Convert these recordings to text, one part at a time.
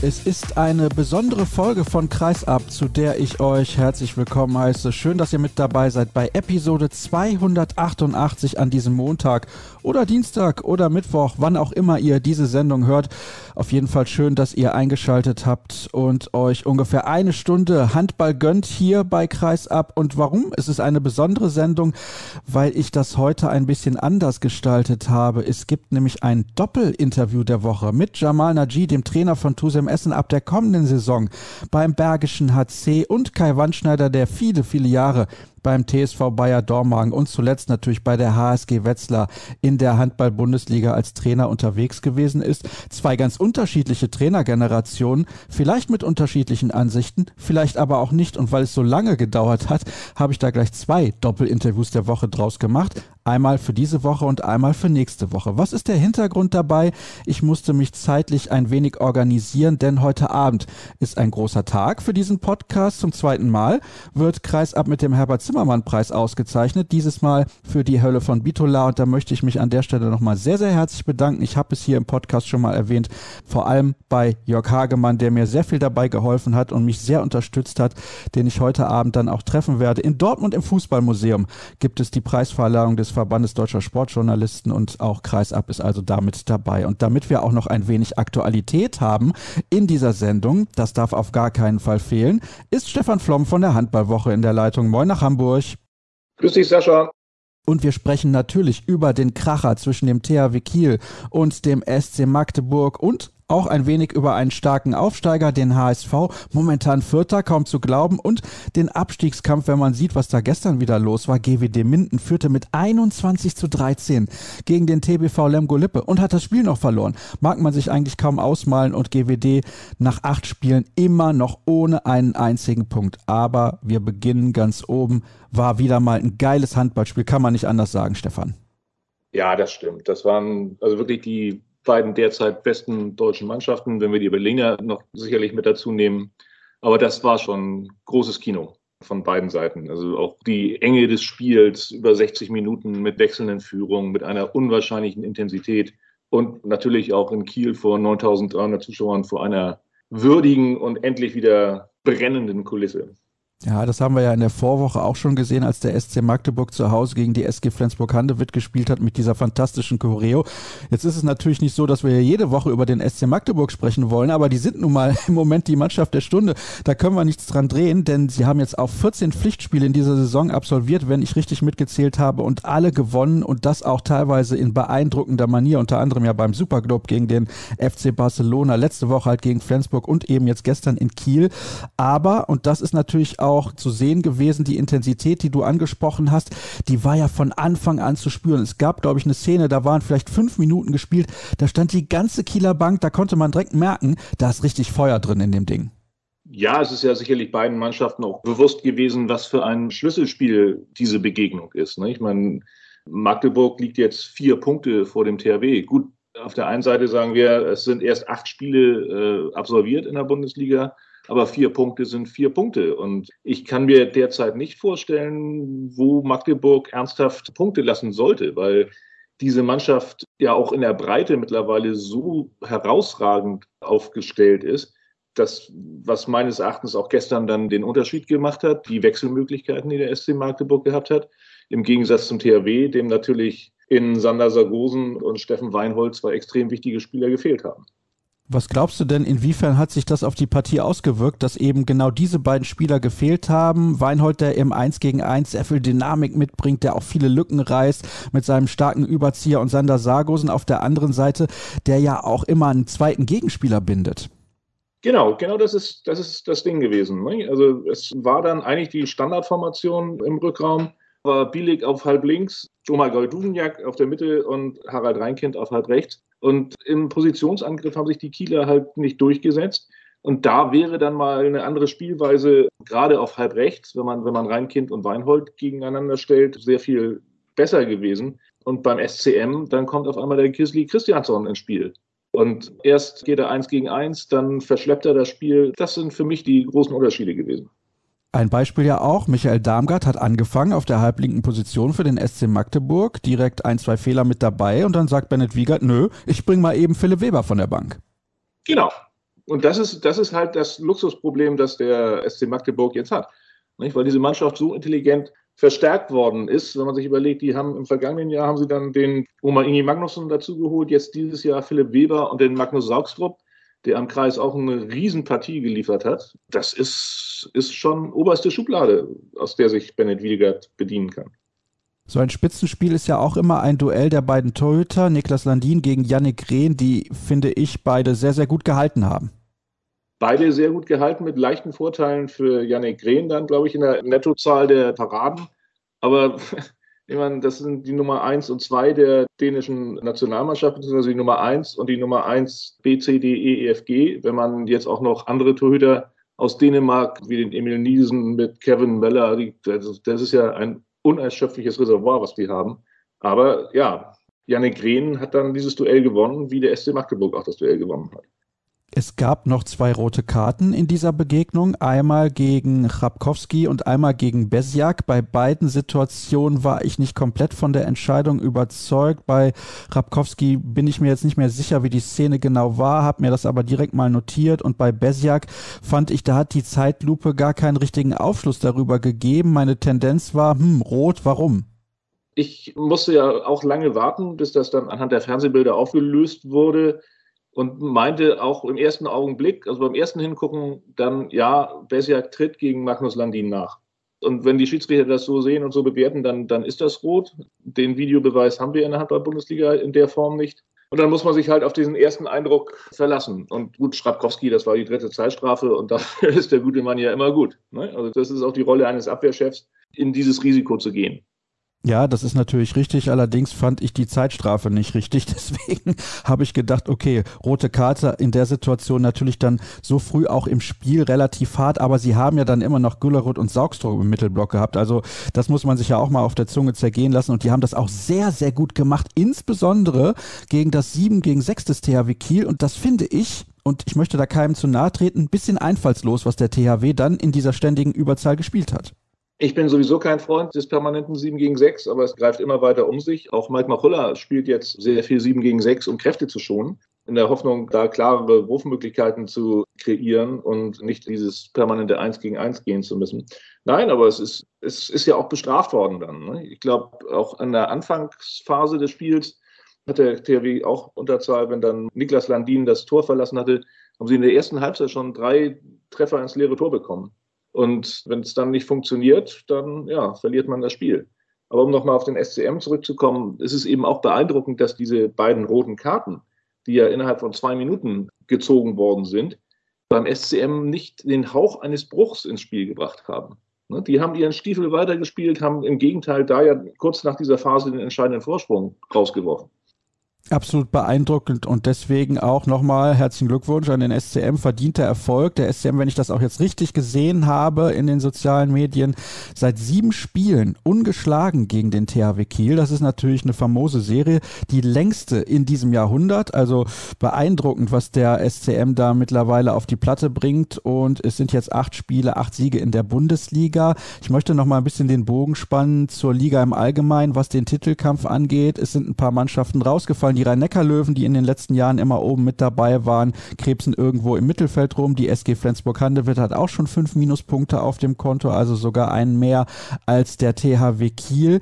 Es ist eine besondere Folge von Kreisab, zu der ich euch herzlich willkommen heiße. Schön, dass ihr mit dabei seid bei Episode 288 an diesem Montag oder Dienstag oder Mittwoch, wann auch immer ihr diese Sendung hört. Auf jeden Fall schön, dass ihr eingeschaltet habt und euch ungefähr eine Stunde Handball gönnt hier bei Kreisab. Und warum? Es ist eine besondere Sendung, weil ich das heute ein bisschen anders gestaltet habe. Es gibt nämlich ein Doppelinterview der Woche mit Jamal Naji, dem Trainer von Tusem Essen ab der kommenden Saison beim Bergischen HC und Kai Wandschneider, der viele, viele Jahre beim TSV Bayer Dormagen und zuletzt natürlich bei der HSG Wetzlar in der Handball-Bundesliga als Trainer unterwegs gewesen ist. Zwei ganz unterschiedliche Trainergenerationen, vielleicht mit unterschiedlichen Ansichten, vielleicht aber auch nicht. Und weil es so lange gedauert hat, habe ich da gleich zwei Doppelinterviews der Woche draus gemacht. Einmal für diese Woche und einmal für nächste Woche. Was ist der Hintergrund dabei? Ich musste mich zeitlich ein wenig organisieren, denn heute Abend ist ein großer Tag für diesen Podcast. Zum zweiten Mal wird Kreisab mit dem Herbert Zimmermann-Preis ausgezeichnet. Dieses Mal für die Hölle von Bitola. Und da möchte ich mich an der Stelle nochmal sehr, sehr herzlich bedanken. Ich habe es hier im Podcast schon mal erwähnt. Vor allem bei Jörg Hagemann, der mir sehr viel dabei geholfen hat und mich sehr unterstützt hat, den ich heute Abend dann auch treffen werde. In Dortmund im Fußballmuseum gibt es die Preisverleihung des Verbandes Deutscher Sportjournalisten und auch Kreisab ist also damit dabei. Und damit wir auch noch ein wenig Aktualität haben in dieser Sendung, das darf auf gar keinen Fall fehlen, ist Stefan Flom von der Handballwoche in der Leitung. Moin nach Hamburg. Grüß dich, Sascha. Und wir sprechen natürlich über den Kracher zwischen dem THW Kiel und dem SC Magdeburg und auch ein wenig über einen starken Aufsteiger, den HSV, momentan Vierter, kaum zu glauben, und den Abstiegskampf, wenn man sieht, was da gestern wieder los war. GWD Minden führte mit 21 zu 13 gegen den TBV Lemgo Lippe und hat das Spiel noch verloren. Mag man sich eigentlich kaum ausmalen und GWD nach acht Spielen immer noch ohne einen einzigen Punkt. Aber wir beginnen ganz oben. War wieder mal ein geiles Handballspiel, kann man nicht anders sagen, Stefan. Ja, das stimmt. Das waren also wirklich die beiden derzeit besten deutschen Mannschaften, wenn wir die Berliner noch sicherlich mit dazu nehmen. Aber das war schon großes Kino von beiden Seiten. Also auch die Enge des Spiels über 60 Minuten mit wechselnden Führungen, mit einer unwahrscheinlichen Intensität und natürlich auch in Kiel vor 9300 Zuschauern vor einer würdigen und endlich wieder brennenden Kulisse. Ja, das haben wir ja in der Vorwoche auch schon gesehen, als der SC Magdeburg zu Hause gegen die SG Flensburg-Handewitt gespielt hat mit dieser fantastischen Choreo. Jetzt ist es natürlich nicht so, dass wir jede Woche über den SC Magdeburg sprechen wollen, aber die sind nun mal im Moment die Mannschaft der Stunde. Da können wir nichts dran drehen, denn sie haben jetzt auch 14 Pflichtspiele in dieser Saison absolviert, wenn ich richtig mitgezählt habe, und alle gewonnen und das auch teilweise in beeindruckender Manier, unter anderem ja beim Superglobe gegen den FC Barcelona, letzte Woche halt gegen Flensburg und eben jetzt gestern in Kiel. Aber, und das ist natürlich auch auch zu sehen gewesen. Die Intensität, die du angesprochen hast, die war ja von Anfang an zu spüren. Es gab, glaube ich, eine Szene, da waren vielleicht fünf Minuten gespielt, da stand die ganze Kieler Bank, da konnte man direkt merken, da ist richtig Feuer drin in dem Ding. Ja, es ist ja sicherlich beiden Mannschaften auch bewusst gewesen, was für ein Schlüsselspiel diese Begegnung ist. Ne? Ich meine, Magdeburg liegt jetzt vier Punkte vor dem THW. Gut, auf der einen Seite sagen wir, es sind erst acht Spiele äh, absolviert in der Bundesliga. Aber vier Punkte sind vier Punkte. Und ich kann mir derzeit nicht vorstellen, wo Magdeburg ernsthaft Punkte lassen sollte, weil diese Mannschaft ja auch in der Breite mittlerweile so herausragend aufgestellt ist, dass, was meines Erachtens auch gestern dann den Unterschied gemacht hat, die Wechselmöglichkeiten, die der SC Magdeburg gehabt hat, im Gegensatz zum THW, dem natürlich in Sander Sargosen und Steffen Weinhold zwei extrem wichtige Spieler gefehlt haben. Was glaubst du denn, inwiefern hat sich das auf die Partie ausgewirkt, dass eben genau diese beiden Spieler gefehlt haben? Weinhold, der im 1 gegen 1 sehr viel Dynamik mitbringt, der auch viele Lücken reißt mit seinem starken Überzieher und Sander Sargosen auf der anderen Seite, der ja auch immer einen zweiten Gegenspieler bindet. Genau, genau das ist das, ist das Ding gewesen. Ne? Also es war dann eigentlich die Standardformation im Rückraum, war Bielik auf halb links, Joma Goldujak auf der Mitte und Harald Reinkind auf halb rechts. Und im Positionsangriff haben sich die Kieler halt nicht durchgesetzt. Und da wäre dann mal eine andere Spielweise, gerade auf halb rechts, wenn man, wenn man Reinkind und Weinhold gegeneinander stellt, sehr viel besser gewesen. Und beim SCM, dann kommt auf einmal der Kisli Christiansson ins Spiel. Und erst geht er eins gegen eins, dann verschleppt er das Spiel. Das sind für mich die großen Unterschiede gewesen. Ein Beispiel ja auch, Michael Darmgard hat angefangen auf der halblinken Position für den SC Magdeburg, direkt ein, zwei Fehler mit dabei und dann sagt Bennett Wiegert, nö, ich bring mal eben Philipp Weber von der Bank. Genau. Und das ist, das ist halt das Luxusproblem, das der SC Magdeburg jetzt hat. Nicht? Weil diese Mannschaft so intelligent verstärkt worden ist, wenn man sich überlegt, die haben im vergangenen Jahr haben sie dann den Oma Ingi Magnusson dazugeholt, jetzt dieses Jahr Philipp Weber und den Magnus Saugstrup der am Kreis auch eine Riesenpartie geliefert hat, das ist, ist schon oberste Schublade, aus der sich Bennett Wiegert bedienen kann. So ein Spitzenspiel ist ja auch immer ein Duell der beiden Torhüter, Niklas Landin gegen Yannick Rehn, die, finde ich, beide sehr, sehr gut gehalten haben. Beide sehr gut gehalten mit leichten Vorteilen für Yannick Rehn dann, glaube ich, in der Nettozahl der Paraden. Aber ich meine, das sind die Nummer 1 und 2 der dänischen Nationalmannschaft, beziehungsweise die Nummer 1 und die Nummer 1 B, C, D, E, E, F, G. Wenn man jetzt auch noch andere Torhüter aus Dänemark, wie den Emil Niesen mit Kevin Meller, das ist ja ein unerschöpfliches Reservoir, was die haben. Aber ja, Janik Rehn hat dann dieses Duell gewonnen, wie der SC Magdeburg auch das Duell gewonnen hat. Es gab noch zwei rote Karten in dieser Begegnung, einmal gegen Chrapkowski und einmal gegen Besjak. Bei beiden Situationen war ich nicht komplett von der Entscheidung überzeugt. Bei Chrapkowski bin ich mir jetzt nicht mehr sicher, wie die Szene genau war, habe mir das aber direkt mal notiert und bei Besjak fand ich, da hat die Zeitlupe gar keinen richtigen Aufschluss darüber gegeben. Meine Tendenz war, hm, rot, warum? Ich musste ja auch lange warten, bis das dann anhand der Fernsehbilder aufgelöst wurde und meinte auch im ersten Augenblick, also beim ersten Hingucken, dann ja, Besiak tritt gegen Magnus Landin nach. Und wenn die Schiedsrichter das so sehen und so bewerten, dann, dann ist das rot. Den Videobeweis haben wir in der Handball-Bundesliga in der Form nicht. Und dann muss man sich halt auf diesen ersten Eindruck verlassen. Und gut, Schrapkowski, das war die dritte Zeitstrafe und dafür ist der gute Mann ja immer gut. Ne? Also das ist auch die Rolle eines Abwehrchefs, in dieses Risiko zu gehen. Ja, das ist natürlich richtig. Allerdings fand ich die Zeitstrafe nicht richtig. Deswegen habe ich gedacht, okay, rote Karte in der Situation natürlich dann so früh auch im Spiel relativ hart. Aber sie haben ja dann immer noch Güllerud und Saugstrup im Mittelblock gehabt. Also das muss man sich ja auch mal auf der Zunge zergehen lassen. Und die haben das auch sehr, sehr gut gemacht. Insbesondere gegen das 7 gegen 6 des THW Kiel. Und das finde ich, und ich möchte da keinem zu nahe treten, ein bisschen einfallslos, was der THW dann in dieser ständigen Überzahl gespielt hat. Ich bin sowieso kein Freund des permanenten 7 gegen 6, aber es greift immer weiter um sich. Auch Mike Machulla spielt jetzt sehr viel 7 gegen 6, um Kräfte zu schonen, in der Hoffnung, da klarere Wurfmöglichkeiten zu kreieren und nicht dieses permanente 1 gegen 1 gehen zu müssen. Nein, aber es ist, es ist ja auch bestraft worden dann. Ne? Ich glaube, auch an der Anfangsphase des Spiels hat der THW auch Unterzahl, wenn dann Niklas Landin das Tor verlassen hatte, haben sie in der ersten Halbzeit schon drei Treffer ins leere Tor bekommen. Und wenn es dann nicht funktioniert, dann ja, verliert man das Spiel. Aber um nochmal auf den SCM zurückzukommen, ist es eben auch beeindruckend, dass diese beiden roten Karten, die ja innerhalb von zwei Minuten gezogen worden sind, beim SCM nicht den Hauch eines Bruchs ins Spiel gebracht haben. Ne, die haben ihren Stiefel weitergespielt, haben im Gegenteil da ja kurz nach dieser Phase den entscheidenden Vorsprung rausgeworfen. Absolut beeindruckend und deswegen auch nochmal herzlichen Glückwunsch an den SCM, verdienter Erfolg. Der SCM, wenn ich das auch jetzt richtig gesehen habe in den sozialen Medien, seit sieben Spielen ungeschlagen gegen den THW Kiel. Das ist natürlich eine famose Serie, die längste in diesem Jahrhundert. Also beeindruckend, was der SCM da mittlerweile auf die Platte bringt und es sind jetzt acht Spiele, acht Siege in der Bundesliga. Ich möchte nochmal ein bisschen den Bogen spannen zur Liga im Allgemeinen, was den Titelkampf angeht. Es sind ein paar Mannschaften rausgefallen die Rhein-Neckar-Löwen, die in den letzten Jahren immer oben mit dabei waren, krebsen irgendwo im Mittelfeld rum. Die SG Flensburg-Handewitt hat auch schon fünf Minuspunkte auf dem Konto, also sogar einen mehr als der THW Kiel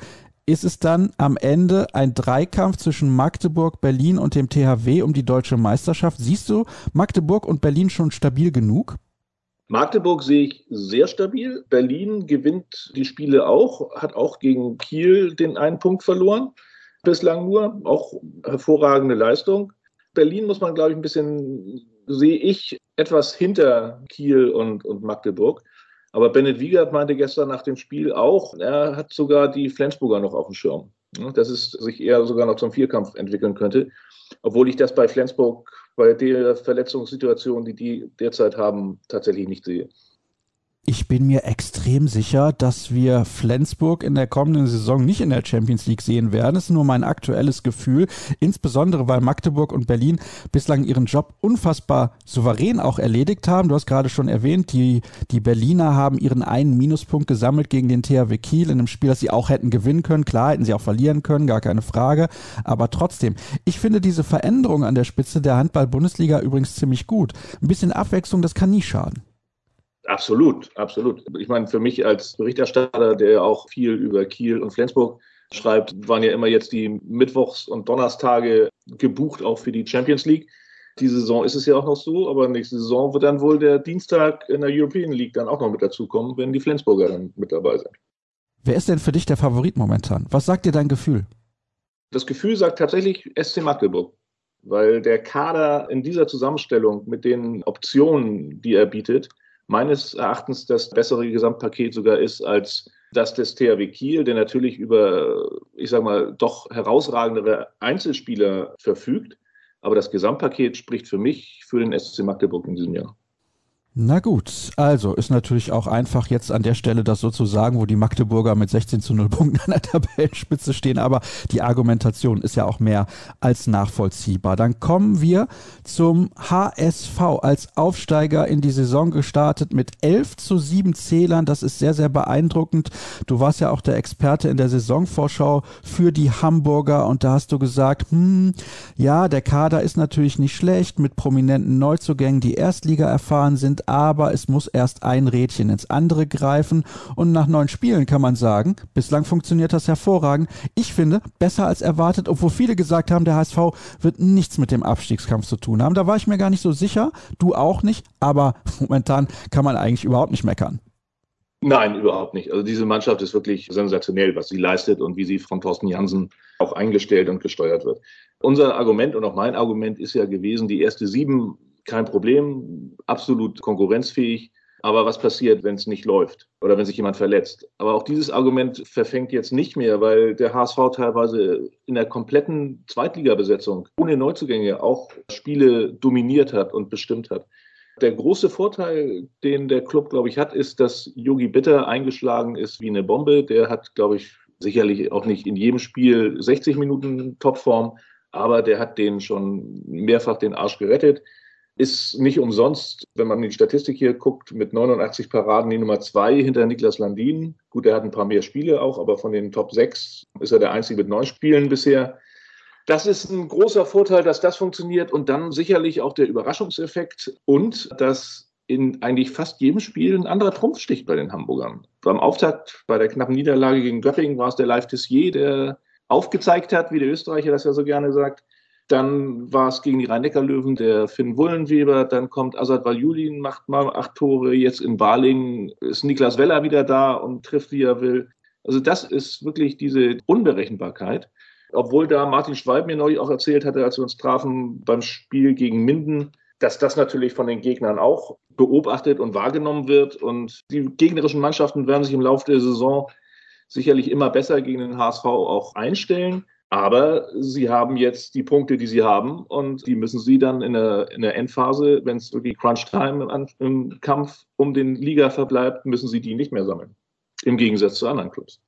ist es dann am Ende ein Dreikampf zwischen Magdeburg, Berlin und dem THW um die deutsche Meisterschaft. Siehst du Magdeburg und Berlin schon stabil genug? Magdeburg sehe ich sehr stabil. Berlin gewinnt die Spiele auch, hat auch gegen Kiel den einen Punkt verloren bislang nur, auch hervorragende Leistung. Berlin muss man, glaube ich, ein bisschen, sehe ich, etwas hinter Kiel und, und Magdeburg. Aber Bennett Wiegert meinte gestern nach dem Spiel auch, er hat sogar die Flensburger noch auf dem Schirm. Dass es sich eher sogar noch zum Vierkampf entwickeln könnte. Obwohl ich das bei Flensburg bei der Verletzungssituation, die die derzeit haben, tatsächlich nicht sehe. Ich bin mir extrem sicher, dass wir Flensburg in der kommenden Saison nicht in der Champions League sehen werden. Das ist nur mein aktuelles Gefühl, insbesondere weil Magdeburg und Berlin bislang ihren Job unfassbar souverän auch erledigt haben. Du hast gerade schon erwähnt, die, die Berliner haben ihren einen Minuspunkt gesammelt gegen den THW Kiel in einem Spiel, das sie auch hätten gewinnen können. Klar, hätten sie auch verlieren können, gar keine Frage. Aber trotzdem, ich finde diese Veränderung an der Spitze der Handball-Bundesliga übrigens ziemlich gut. Ein bisschen Abwechslung, das kann nie schaden. Absolut, absolut. Ich meine, für mich als Berichterstatter, der auch viel über Kiel und Flensburg schreibt, waren ja immer jetzt die Mittwochs- und Donnerstage gebucht, auch für die Champions League. Diese Saison ist es ja auch noch so, aber nächste Saison wird dann wohl der Dienstag in der European League dann auch noch mit dazukommen, wenn die Flensburger dann mit dabei sind. Wer ist denn für dich der Favorit momentan? Was sagt dir dein Gefühl? Das Gefühl sagt tatsächlich SC Magdeburg, weil der Kader in dieser Zusammenstellung mit den Optionen, die er bietet, meines Erachtens das bessere Gesamtpaket sogar ist als das des THW Kiel, der natürlich über, ich sage mal, doch herausragendere Einzelspieler verfügt. Aber das Gesamtpaket spricht für mich für den SC Magdeburg in diesem Jahr. Na gut, also ist natürlich auch einfach jetzt an der Stelle das sozusagen, wo die Magdeburger mit 16 zu 0 Punkten an der Tabellenspitze stehen, aber die Argumentation ist ja auch mehr als nachvollziehbar. Dann kommen wir zum HSV als Aufsteiger in die Saison gestartet mit 11 zu 7 Zählern. Das ist sehr, sehr beeindruckend. Du warst ja auch der Experte in der Saisonvorschau für die Hamburger und da hast du gesagt, hm, ja, der Kader ist natürlich nicht schlecht mit prominenten Neuzugängen, die Erstliga erfahren sind, aber es muss erst ein Rädchen ins andere greifen und nach neun Spielen kann man sagen, bislang funktioniert das hervorragend. Ich finde, besser als erwartet, obwohl viele gesagt haben, der HSV wird nichts mit dem Abstiegskampf zu tun haben. Da war ich mir gar nicht so sicher, du auch nicht, aber momentan kann man eigentlich überhaupt nicht meckern. Nein, überhaupt nicht. Also diese Mannschaft ist wirklich sensationell, was sie leistet und wie sie von Thorsten Jansen auch eingestellt und gesteuert wird. Unser Argument und auch mein Argument ist ja gewesen, die erste sieben kein Problem, absolut konkurrenzfähig. Aber was passiert, wenn es nicht läuft oder wenn sich jemand verletzt? Aber auch dieses Argument verfängt jetzt nicht mehr, weil der HSV teilweise in der kompletten Zweitligabesetzung ohne Neuzugänge auch Spiele dominiert hat und bestimmt hat. Der große Vorteil, den der Club, glaube ich, hat, ist, dass Yogi Bitter eingeschlagen ist wie eine Bombe. Der hat, glaube ich, sicherlich auch nicht in jedem Spiel 60 Minuten Topform, aber der hat denen schon mehrfach den Arsch gerettet ist nicht umsonst, wenn man in die Statistik hier guckt, mit 89 Paraden die Nummer zwei hinter Niklas Landin. Gut, er hat ein paar mehr Spiele auch, aber von den Top 6 ist er der Einzige mit neun Spielen bisher. Das ist ein großer Vorteil, dass das funktioniert und dann sicherlich auch der Überraschungseffekt und dass in eigentlich fast jedem Spiel ein anderer Trumpf sticht bei den Hamburgern. Beim Auftakt bei der knappen Niederlage gegen Göppingen war es der Live Tissier, der aufgezeigt hat, wie der Österreicher das ja so gerne sagt, dann war es gegen die Rhein-Neckar-Löwen der Finn Wullenweber. Dann kommt Azad Valjulin, macht mal acht Tore. Jetzt in Balingen ist Niklas Weller wieder da und trifft, wie er will. Also das ist wirklich diese Unberechenbarkeit. Obwohl da Martin Schwalb mir neulich auch erzählt hatte, als wir uns trafen beim Spiel gegen Minden, dass das natürlich von den Gegnern auch beobachtet und wahrgenommen wird. Und die gegnerischen Mannschaften werden sich im Laufe der Saison sicherlich immer besser gegen den HSV auch einstellen. Aber sie haben jetzt die Punkte, die sie haben, und die müssen sie dann in der, in der Endphase, wenn es wirklich Crunch-Time im, im Kampf um den Liga verbleibt, müssen sie die nicht mehr sammeln. Im Gegensatz zu anderen Clubs.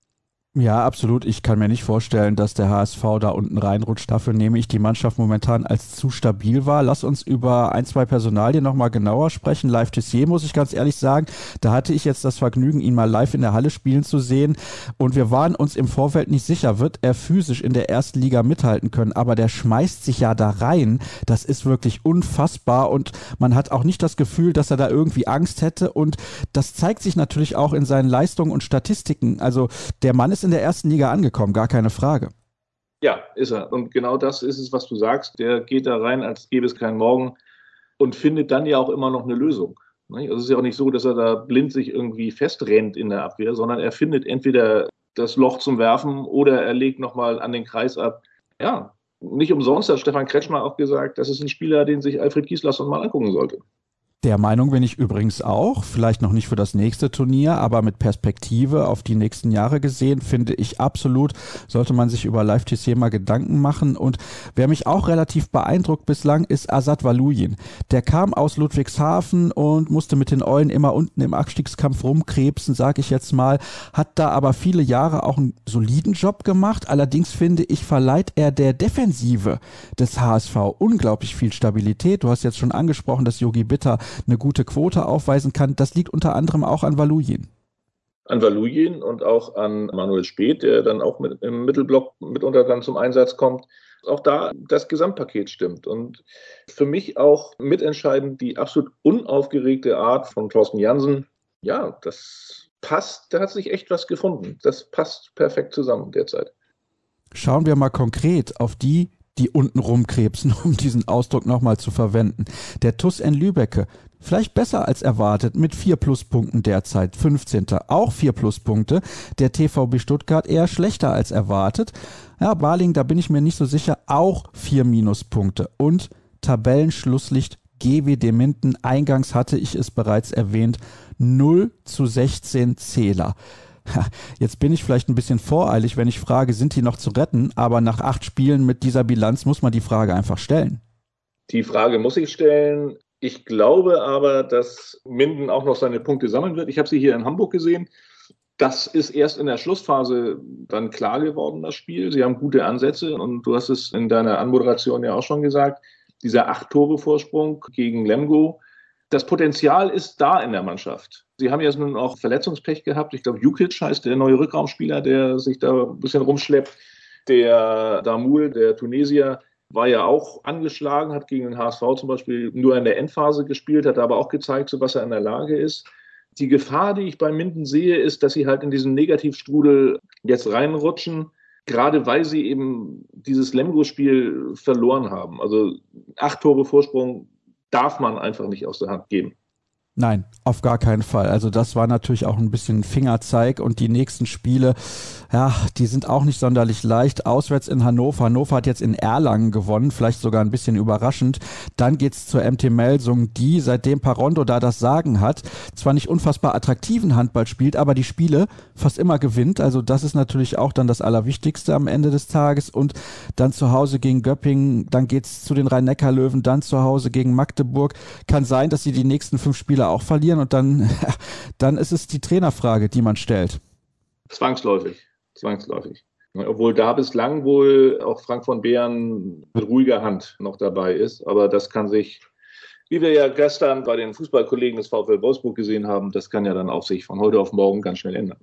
Ja, absolut. Ich kann mir nicht vorstellen, dass der HSV da unten reinrutscht. Dafür nehme ich die Mannschaft momentan als zu stabil wahr. Lass uns über ein, zwei Personalien nochmal genauer sprechen. Live Tessier, muss ich ganz ehrlich sagen. Da hatte ich jetzt das Vergnügen, ihn mal live in der Halle spielen zu sehen. Und wir waren uns im Vorfeld nicht sicher, wird er physisch in der ersten Liga mithalten können. Aber der schmeißt sich ja da rein. Das ist wirklich unfassbar. Und man hat auch nicht das Gefühl, dass er da irgendwie Angst hätte. Und das zeigt sich natürlich auch in seinen Leistungen und Statistiken. Also der Mann ist in der ersten Liga angekommen, gar keine Frage. Ja, ist er. Und genau das ist es, was du sagst. Der geht da rein, als gäbe es keinen Morgen und findet dann ja auch immer noch eine Lösung. Also es ist ja auch nicht so, dass er da blind sich irgendwie festrennt in der Abwehr, sondern er findet entweder das Loch zum Werfen oder er legt nochmal an den Kreis ab. Ja, nicht umsonst hat Stefan Kretschmer auch gesagt, das ist ein Spieler, den sich Alfred Gieslasson mal angucken sollte. Der Meinung bin ich übrigens auch, vielleicht noch nicht für das nächste Turnier, aber mit Perspektive auf die nächsten Jahre gesehen, finde ich absolut, sollte man sich über Live-TC mal Gedanken machen. Und wer mich auch relativ beeindruckt bislang, ist Asad Valuyin. Der kam aus Ludwigshafen und musste mit den Eulen immer unten im Abstiegskampf rumkrebsen, sage ich jetzt mal, hat da aber viele Jahre auch einen soliden Job gemacht. Allerdings finde ich, verleiht er der Defensive des HSV unglaublich viel Stabilität. Du hast jetzt schon angesprochen, dass Yogi Bitter eine gute Quote aufweisen kann. Das liegt unter anderem auch an Valuyin. An Valuyin und auch an Manuel Speth, der dann auch mit, im Mittelblock mitunter dann zum Einsatz kommt. Auch da das Gesamtpaket stimmt. Und für mich auch mitentscheidend die absolut unaufgeregte Art von Thorsten Jansen. Ja, das passt, da hat sich echt was gefunden. Das passt perfekt zusammen derzeit. Schauen wir mal konkret auf die die unten rumkrebsen, um diesen Ausdruck nochmal zu verwenden. Der TUS N Lübecke, vielleicht besser als erwartet, mit vier Pluspunkten derzeit, 15. Auch vier Pluspunkte. Der TVB Stuttgart eher schlechter als erwartet. Ja, Baling, da bin ich mir nicht so sicher, auch vier Minuspunkte. Und Tabellenschlusslicht GWD Minden, eingangs hatte ich es bereits erwähnt, 0 zu 16 Zähler. Jetzt bin ich vielleicht ein bisschen voreilig, wenn ich frage, sind die noch zu retten? Aber nach acht Spielen mit dieser Bilanz muss man die Frage einfach stellen. Die Frage muss ich stellen. Ich glaube aber, dass Minden auch noch seine Punkte sammeln wird. Ich habe sie hier in Hamburg gesehen. Das ist erst in der Schlussphase dann klar geworden, das Spiel. Sie haben gute Ansätze und du hast es in deiner Anmoderation ja auch schon gesagt. Dieser Acht-Tore-Vorsprung gegen Lemgo, das Potenzial ist da in der Mannschaft. Sie haben jetzt nun auch Verletzungspech gehabt. Ich glaube, Jukic heißt der neue Rückraumspieler, der sich da ein bisschen rumschleppt. Der Damul, der Tunesier, war ja auch angeschlagen, hat gegen den HSV zum Beispiel nur in der Endphase gespielt, hat aber auch gezeigt, zu was er in der Lage ist. Die Gefahr, die ich bei Minden sehe, ist, dass sie halt in diesen Negativstrudel jetzt reinrutschen, gerade weil sie eben dieses Lemgo-Spiel verloren haben. Also acht Tore Vorsprung darf man einfach nicht aus der Hand geben. Nein, auf gar keinen Fall. Also das war natürlich auch ein bisschen Fingerzeig und die nächsten Spiele, ja, die sind auch nicht sonderlich leicht. Auswärts in Hannover. Hannover hat jetzt in Erlangen gewonnen, vielleicht sogar ein bisschen überraschend. Dann geht's zur MT Melsung, die seitdem Parondo da das Sagen hat, zwar nicht unfassbar attraktiven Handball spielt, aber die Spiele fast immer gewinnt. Also das ist natürlich auch dann das Allerwichtigste am Ende des Tages. Und dann zu Hause gegen Göppingen, dann geht's zu den Rhein-Neckar-Löwen, dann zu Hause gegen Magdeburg. Kann sein, dass sie die nächsten fünf Spiele auch verlieren und dann, dann ist es die Trainerfrage, die man stellt. Zwangsläufig, zwangsläufig. Obwohl da bislang wohl auch Frank von Beeren mit ruhiger Hand noch dabei ist. Aber das kann sich, wie wir ja gestern bei den Fußballkollegen des VfL Wolfsburg gesehen haben, das kann ja dann auch sich von heute auf morgen ganz schnell ändern.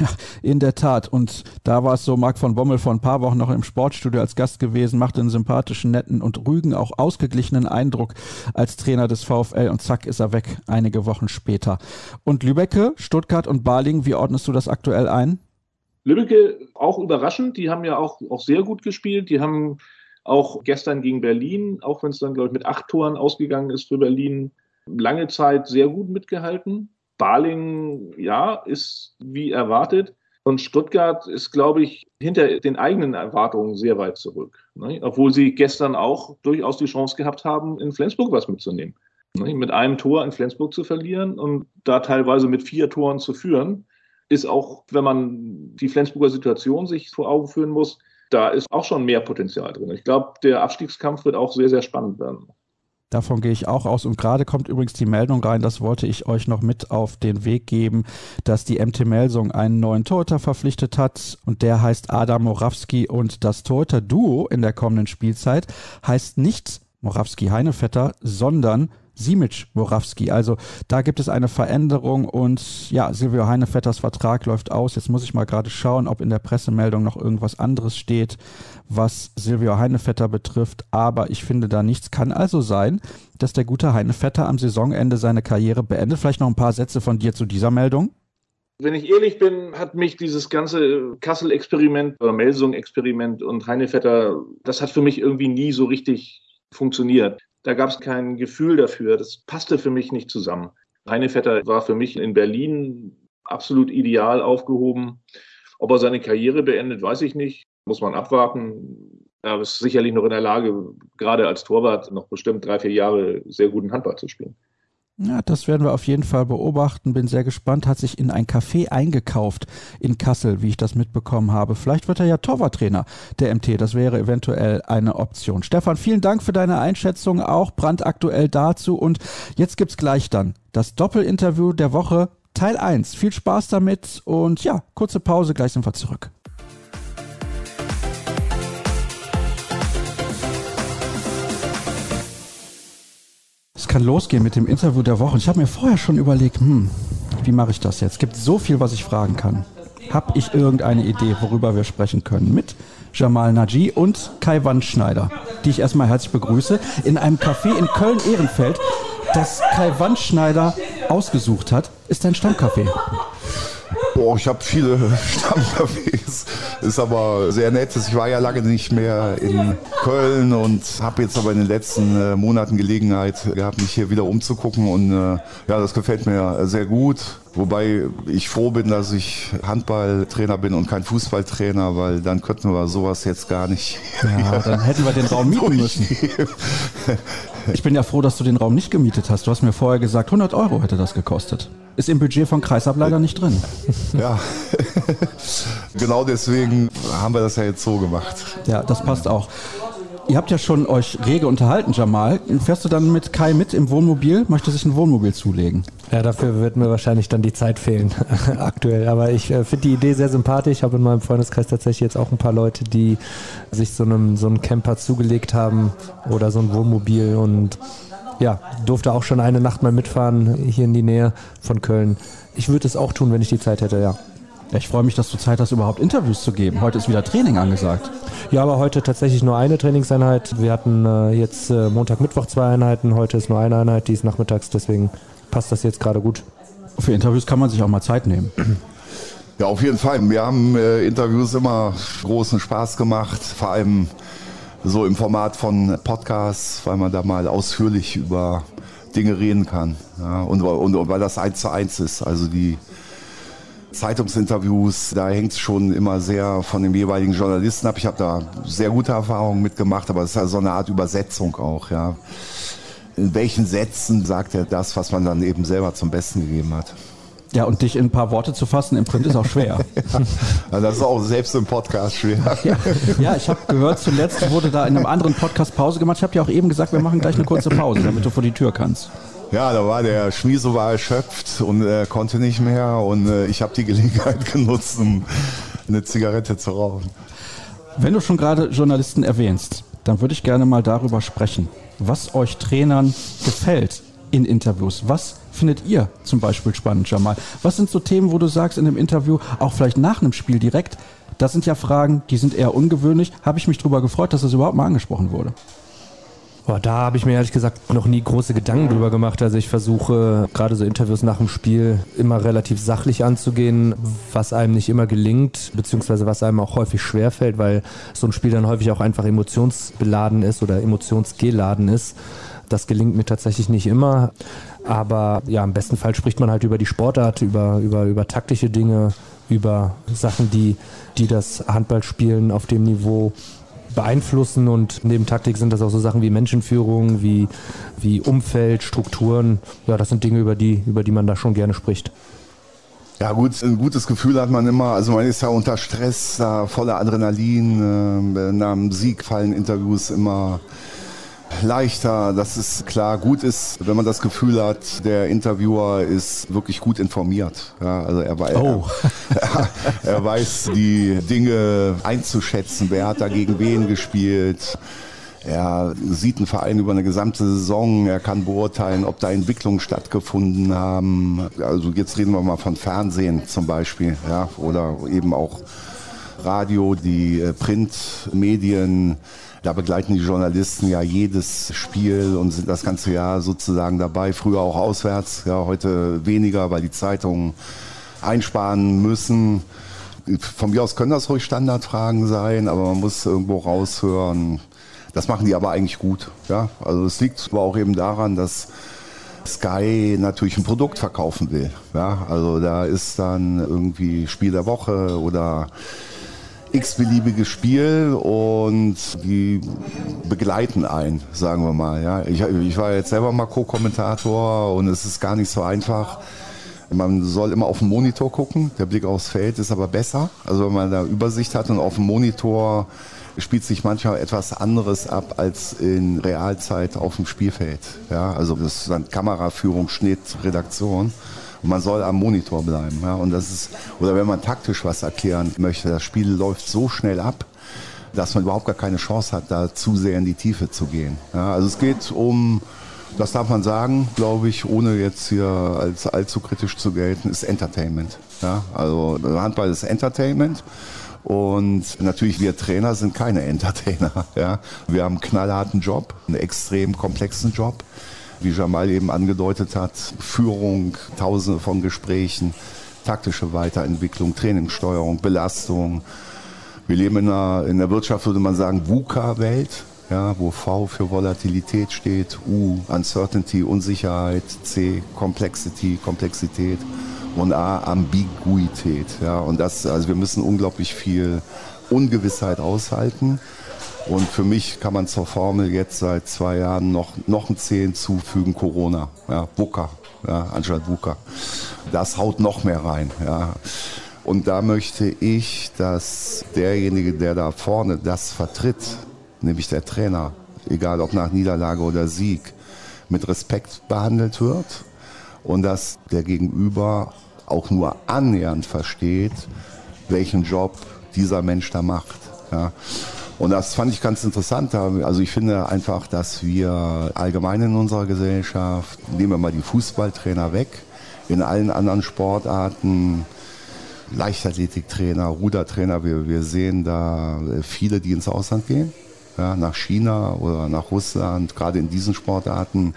Ja, in der Tat. Und da war es so, Marc von Bommel vor ein paar Wochen noch im Sportstudio als Gast gewesen, machte einen sympathischen, netten und rügen, auch ausgeglichenen Eindruck als Trainer des VfL und zack ist er weg, einige Wochen später. Und Lübecke, Stuttgart und Baling, wie ordnest du das aktuell ein? Lübecke auch überraschend, die haben ja auch, auch sehr gut gespielt, die haben auch gestern gegen Berlin, auch wenn es dann, glaube ich, mit acht Toren ausgegangen ist für Berlin, lange Zeit sehr gut mitgehalten. Baling, ja, ist wie erwartet. Und Stuttgart ist, glaube ich, hinter den eigenen Erwartungen sehr weit zurück. Ne? Obwohl sie gestern auch durchaus die Chance gehabt haben, in Flensburg was mitzunehmen. Ne? Mit einem Tor in Flensburg zu verlieren und da teilweise mit vier Toren zu führen, ist auch, wenn man die Flensburger Situation sich vor Augen führen muss, da ist auch schon mehr Potenzial drin. Ich glaube, der Abstiegskampf wird auch sehr, sehr spannend werden. Davon gehe ich auch aus. Und gerade kommt übrigens die Meldung rein, das wollte ich euch noch mit auf den Weg geben, dass die MT Melsung einen neuen Torhüter verpflichtet hat. Und der heißt Adam Morawski. Und das Torhüter-Duo in der kommenden Spielzeit heißt nicht Morawski-Heinevetter, sondern Simic Morawski. Also da gibt es eine Veränderung und ja, Silvio Heinevetters Vertrag läuft aus. Jetzt muss ich mal gerade schauen, ob in der Pressemeldung noch irgendwas anderes steht, was Silvio Heinevetter betrifft. Aber ich finde da nichts. Kann also sein, dass der gute Heinevetter am Saisonende seine Karriere beendet. Vielleicht noch ein paar Sätze von dir zu dieser Meldung. Wenn ich ehrlich bin, hat mich dieses ganze Kassel-Experiment oder Melsung-Experiment und Heinevetter, das hat für mich irgendwie nie so richtig funktioniert. Da gab es kein Gefühl dafür. Das passte für mich nicht zusammen. Heinevetter war für mich in Berlin absolut ideal aufgehoben. Ob er seine Karriere beendet, weiß ich nicht. Muss man abwarten. Er ist sicherlich noch in der Lage, gerade als Torwart noch bestimmt drei, vier Jahre sehr guten Handball zu spielen. Ja, das werden wir auf jeden Fall beobachten. Bin sehr gespannt. Hat sich in ein Café eingekauft in Kassel, wie ich das mitbekommen habe. Vielleicht wird er ja Torwarttrainer der MT. Das wäre eventuell eine Option. Stefan, vielen Dank für deine Einschätzung, auch brandaktuell dazu. Und jetzt gibt's gleich dann das Doppelinterview der Woche, Teil 1. Viel Spaß damit und ja, kurze Pause, gleich sind wir zurück. Kann losgehen mit dem Interview der Woche. Ich habe mir vorher schon überlegt, hm, wie mache ich das jetzt? Es gibt so viel, was ich fragen kann. Habe ich irgendeine Idee, worüber wir sprechen können? Mit Jamal Naji und Kai Wandschneider, die ich erstmal herzlich begrüße, in einem Café in Köln-Ehrenfeld, das Kai Wandschneider ausgesucht hat, ist ein Stammcafé. Boah, ich habe viele Stammcafés. Ist aber sehr nett. Ich war ja lange nicht mehr in Köln und habe jetzt aber in den letzten äh, Monaten Gelegenheit gehabt, mich hier wieder umzugucken. Und äh, ja, das gefällt mir sehr gut. Wobei ich froh bin, dass ich Handballtrainer bin und kein Fußballtrainer, weil dann könnten wir sowas jetzt gar nicht. Ja, dann hätten wir den Raum mieten müssen. Ich bin ja froh, dass du den Raum nicht gemietet hast. Du hast mir vorher gesagt, 100 Euro hätte das gekostet. Ist im Budget von Kreisab leider nicht drin. Ja, genau deswegen haben wir das ja jetzt so gemacht. Ja, das passt auch. Ihr habt ja schon euch rege unterhalten, Jamal. Fährst du dann mit Kai mit im Wohnmobil? Möchte sich ein Wohnmobil zulegen? Ja, dafür wird mir wahrscheinlich dann die Zeit fehlen, aktuell. Aber ich äh, finde die Idee sehr sympathisch. Ich habe in meinem Freundeskreis tatsächlich jetzt auch ein paar Leute, die sich so, einem, so einen Camper zugelegt haben oder so ein Wohnmobil und ja, durfte auch schon eine Nacht mal mitfahren hier in die Nähe von Köln. Ich würde es auch tun, wenn ich die Zeit hätte, ja. Ja, ich freue mich, dass du Zeit hast, überhaupt Interviews zu geben. Heute ist wieder Training angesagt. Ja, aber heute tatsächlich nur eine Trainingseinheit. Wir hatten äh, jetzt äh, Montag, Mittwoch zwei Einheiten. Heute ist nur eine Einheit, die ist nachmittags. Deswegen passt das jetzt gerade gut. Für Interviews kann man sich auch mal Zeit nehmen. Ja, auf jeden Fall. Wir haben äh, Interviews immer großen Spaß gemacht. Vor allem so im Format von Podcasts, weil man da mal ausführlich über Dinge reden kann. Ja, und, und, und weil das eins zu eins ist. Also die Zeitungsinterviews, da hängt es schon immer sehr von dem jeweiligen Journalisten ab. Ich habe da sehr gute Erfahrungen mitgemacht, aber es ist ja so eine Art Übersetzung auch, ja. In welchen Sätzen sagt er das, was man dann eben selber zum Besten gegeben hat? Ja, und dich in ein paar Worte zu fassen im Print ist auch schwer. ja, das ist auch selbst im Podcast schwer. Ja, ja ich habe gehört, zuletzt wurde da in einem anderen Podcast Pause gemacht. Ich habe dir auch eben gesagt, wir machen gleich eine kurze Pause, damit du vor die Tür kannst. Ja, da war der Schmieso war erschöpft und er konnte nicht mehr und äh, ich habe die Gelegenheit genutzt, um eine Zigarette zu rauchen. Wenn du schon gerade Journalisten erwähnst, dann würde ich gerne mal darüber sprechen, was euch Trainern gefällt in Interviews. Was findet ihr zum Beispiel spannend, Jamal? Was sind so Themen, wo du sagst in einem Interview, auch vielleicht nach einem Spiel direkt, das sind ja Fragen, die sind eher ungewöhnlich. Habe ich mich darüber gefreut, dass das überhaupt mal angesprochen wurde. Boah, da habe ich mir ehrlich gesagt noch nie große Gedanken drüber gemacht. Also ich versuche gerade so Interviews nach dem Spiel immer relativ sachlich anzugehen, was einem nicht immer gelingt, beziehungsweise was einem auch häufig schwerfällt, weil so ein Spiel dann häufig auch einfach emotionsbeladen ist oder emotionsgeladen ist. Das gelingt mir tatsächlich nicht immer. Aber ja, im besten Fall spricht man halt über die Sportart, über, über, über taktische Dinge, über Sachen, die, die das Handballspielen auf dem Niveau beeinflussen und neben Taktik sind das auch so Sachen wie Menschenführung, wie, wie Umfeld, Strukturen. Ja, das sind Dinge, über die, über die man da schon gerne spricht. Ja gut, ein gutes Gefühl hat man immer. Also man ist ja unter Stress, voller Adrenalin. Äh, nach dem Sieg fallen Interviews immer leichter. Das ist klar. Gut ist, wenn man das Gefühl hat, der Interviewer ist wirklich gut informiert. Ja, also er, oh. er, er weiß die Dinge einzuschätzen. Wer hat da gegen wen gespielt? Er sieht einen Verein über eine gesamte Saison. Er kann beurteilen, ob da Entwicklungen stattgefunden haben. Also jetzt reden wir mal von Fernsehen zum Beispiel, ja, oder eben auch Radio, die äh, Printmedien. Da begleiten die Journalisten ja jedes Spiel und sind das ganze Jahr sozusagen dabei. Früher auch auswärts, ja, heute weniger, weil die Zeitungen einsparen müssen. Von mir aus können das ruhig Standardfragen sein, aber man muss irgendwo raushören. Das machen die aber eigentlich gut. Ja? Also es liegt aber auch eben daran, dass Sky natürlich ein Produkt verkaufen will. Ja? Also da ist dann irgendwie Spiel der Woche oder x-beliebiges Spiel und die begleiten einen, sagen wir mal. Ja. Ich, ich war jetzt selber mal Co-Kommentator und es ist gar nicht so einfach. Man soll immer auf den Monitor gucken. Der Blick aufs Feld ist aber besser. Also wenn man da Übersicht hat und auf dem Monitor spielt sich manchmal etwas anderes ab als in Realzeit auf dem Spielfeld. Ja, also das ist dann Kameraführung, Schnitt, Redaktion. Und man soll am Monitor bleiben. Ja, und das ist, oder wenn man taktisch was erklären möchte, das Spiel läuft so schnell ab, dass man überhaupt gar keine Chance hat, da zu sehr in die Tiefe zu gehen. Ja, also es geht um, das darf man sagen, glaube ich, ohne jetzt hier als allzu kritisch zu gelten, ist Entertainment. Ja, also Handball ist Entertainment. Und natürlich, wir Trainer sind keine Entertainer. Ja. Wir haben einen knallharten Job, einen extrem komplexen Job. Wie Jamal eben angedeutet hat, Führung, tausende von Gesprächen, taktische Weiterentwicklung, Trainingssteuerung, Belastung. Wir leben in einer, in der Wirtschaft, würde man sagen, VUCA-Welt, ja, wo V für Volatilität steht, U, Uncertainty, Unsicherheit, C, Complexity, Komplexität und A, Ambiguität. Ja, und das, also wir müssen unglaublich viel Ungewissheit aushalten. Und für mich kann man zur Formel jetzt seit zwei Jahren noch, noch ein C hinzufügen, Corona, ja, VUCA, ja, anstatt VUCA. Das haut noch mehr rein. Ja. Und da möchte ich, dass derjenige, der da vorne das vertritt, nämlich der Trainer, egal ob nach Niederlage oder Sieg, mit Respekt behandelt wird und dass der Gegenüber auch nur annähernd versteht, welchen Job dieser Mensch da macht. Ja. Und das fand ich ganz interessant. Also ich finde einfach, dass wir allgemein in unserer Gesellschaft, nehmen wir mal die Fußballtrainer weg, in allen anderen Sportarten, Leichtathletiktrainer, Rudertrainer, wir, wir sehen da viele, die ins Ausland gehen, ja, nach China oder nach Russland, gerade in diesen Sportarten,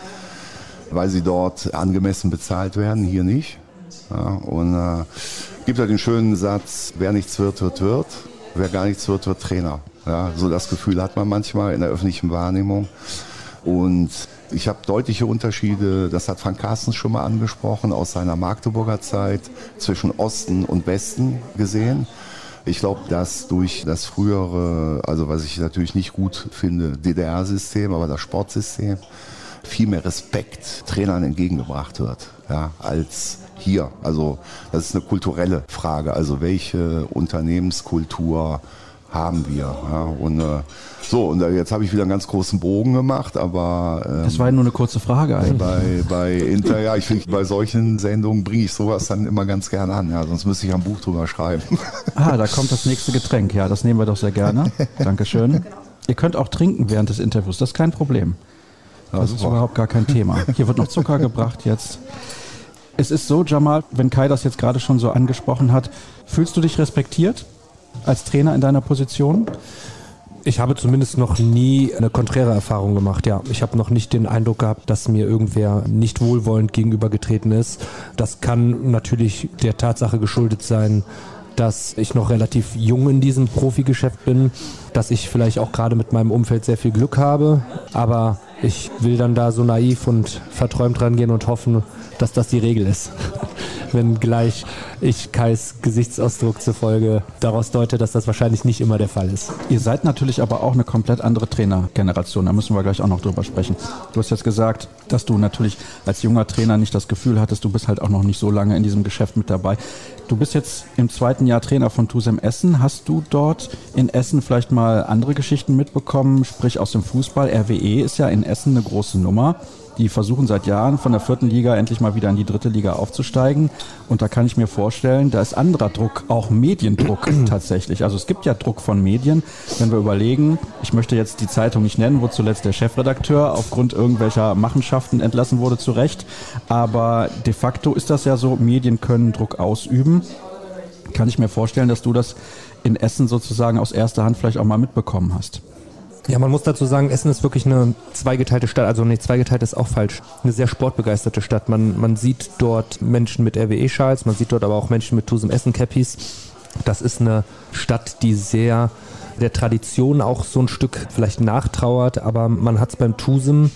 weil sie dort angemessen bezahlt werden, hier nicht. Ja, und äh, gibt halt den schönen Satz, wer nichts wird, wird, wird. Wer gar nichts wird, wird Trainer. Ja, so das Gefühl hat man manchmal in der öffentlichen Wahrnehmung. Und ich habe deutliche Unterschiede, das hat Frank Carstens schon mal angesprochen, aus seiner Magdeburger Zeit zwischen Osten und Westen gesehen. Ich glaube, dass durch das frühere, also was ich natürlich nicht gut finde, DDR-System, aber das Sportsystem, viel mehr Respekt Trainern entgegengebracht wird, ja, als hier. Also das ist eine kulturelle Frage. Also welche Unternehmenskultur haben wir? Ja, und äh, so, und jetzt habe ich wieder einen ganz großen Bogen gemacht, aber ähm, das war ja nur eine kurze Frage eigentlich. Bei, bei Inter, ja, ich finde, bei solchen Sendungen bringe ich sowas dann immer ganz gerne an, ja, sonst müsste ich ein Buch drüber schreiben. Ah, da kommt das nächste Getränk, ja, das nehmen wir doch sehr gerne. Dankeschön. Ihr könnt auch trinken während des Interviews, das ist kein Problem. Das ja, ist überhaupt gar kein Thema. Hier wird noch Zucker gebracht jetzt. Es ist so, Jamal, wenn Kai das jetzt gerade schon so angesprochen hat, fühlst du dich respektiert als Trainer in deiner Position? Ich habe zumindest noch nie eine konträre Erfahrung gemacht, ja. Ich habe noch nicht den Eindruck gehabt, dass mir irgendwer nicht wohlwollend gegenübergetreten ist. Das kann natürlich der Tatsache geschuldet sein, dass ich noch relativ jung in diesem Profigeschäft bin, dass ich vielleicht auch gerade mit meinem Umfeld sehr viel Glück habe, aber ich will dann da so naiv und verträumt rangehen und hoffen, dass das die Regel ist. Wenn gleich ich Kais Gesichtsausdruck zufolge daraus deute, dass das wahrscheinlich nicht immer der Fall ist. Ihr seid natürlich aber auch eine komplett andere Trainergeneration. Da müssen wir gleich auch noch drüber sprechen. Du hast jetzt gesagt, dass du natürlich als junger Trainer nicht das Gefühl hattest, du bist halt auch noch nicht so lange in diesem Geschäft mit dabei. Du bist jetzt im zweiten Jahr Trainer von Tusem Essen. Hast du dort in Essen vielleicht mal andere Geschichten mitbekommen, sprich aus dem Fußball? RWE ist ja in Essen eine große Nummer. Die versuchen seit Jahren von der vierten Liga endlich mal wieder in die dritte Liga aufzusteigen. Und da kann ich mir vorstellen, da ist anderer Druck, auch Mediendruck tatsächlich. Also es gibt ja Druck von Medien. Wenn wir überlegen, ich möchte jetzt die Zeitung nicht nennen, wo zuletzt der Chefredakteur aufgrund irgendwelcher Machenschaften entlassen wurde, zu Recht. Aber de facto ist das ja so, Medien können Druck ausüben. Kann ich mir vorstellen, dass du das in Essen sozusagen aus erster Hand vielleicht auch mal mitbekommen hast. Ja, man muss dazu sagen, Essen ist wirklich eine zweigeteilte Stadt. Also nee, zweigeteilt ist auch falsch. Eine sehr sportbegeisterte Stadt. Man, man sieht dort Menschen mit RWE-Schals, man sieht dort aber auch Menschen mit Tusem Essen-Cappies. Das ist eine Stadt, die sehr der Tradition auch so ein Stück vielleicht nachtrauert, aber man hat es beim Tusem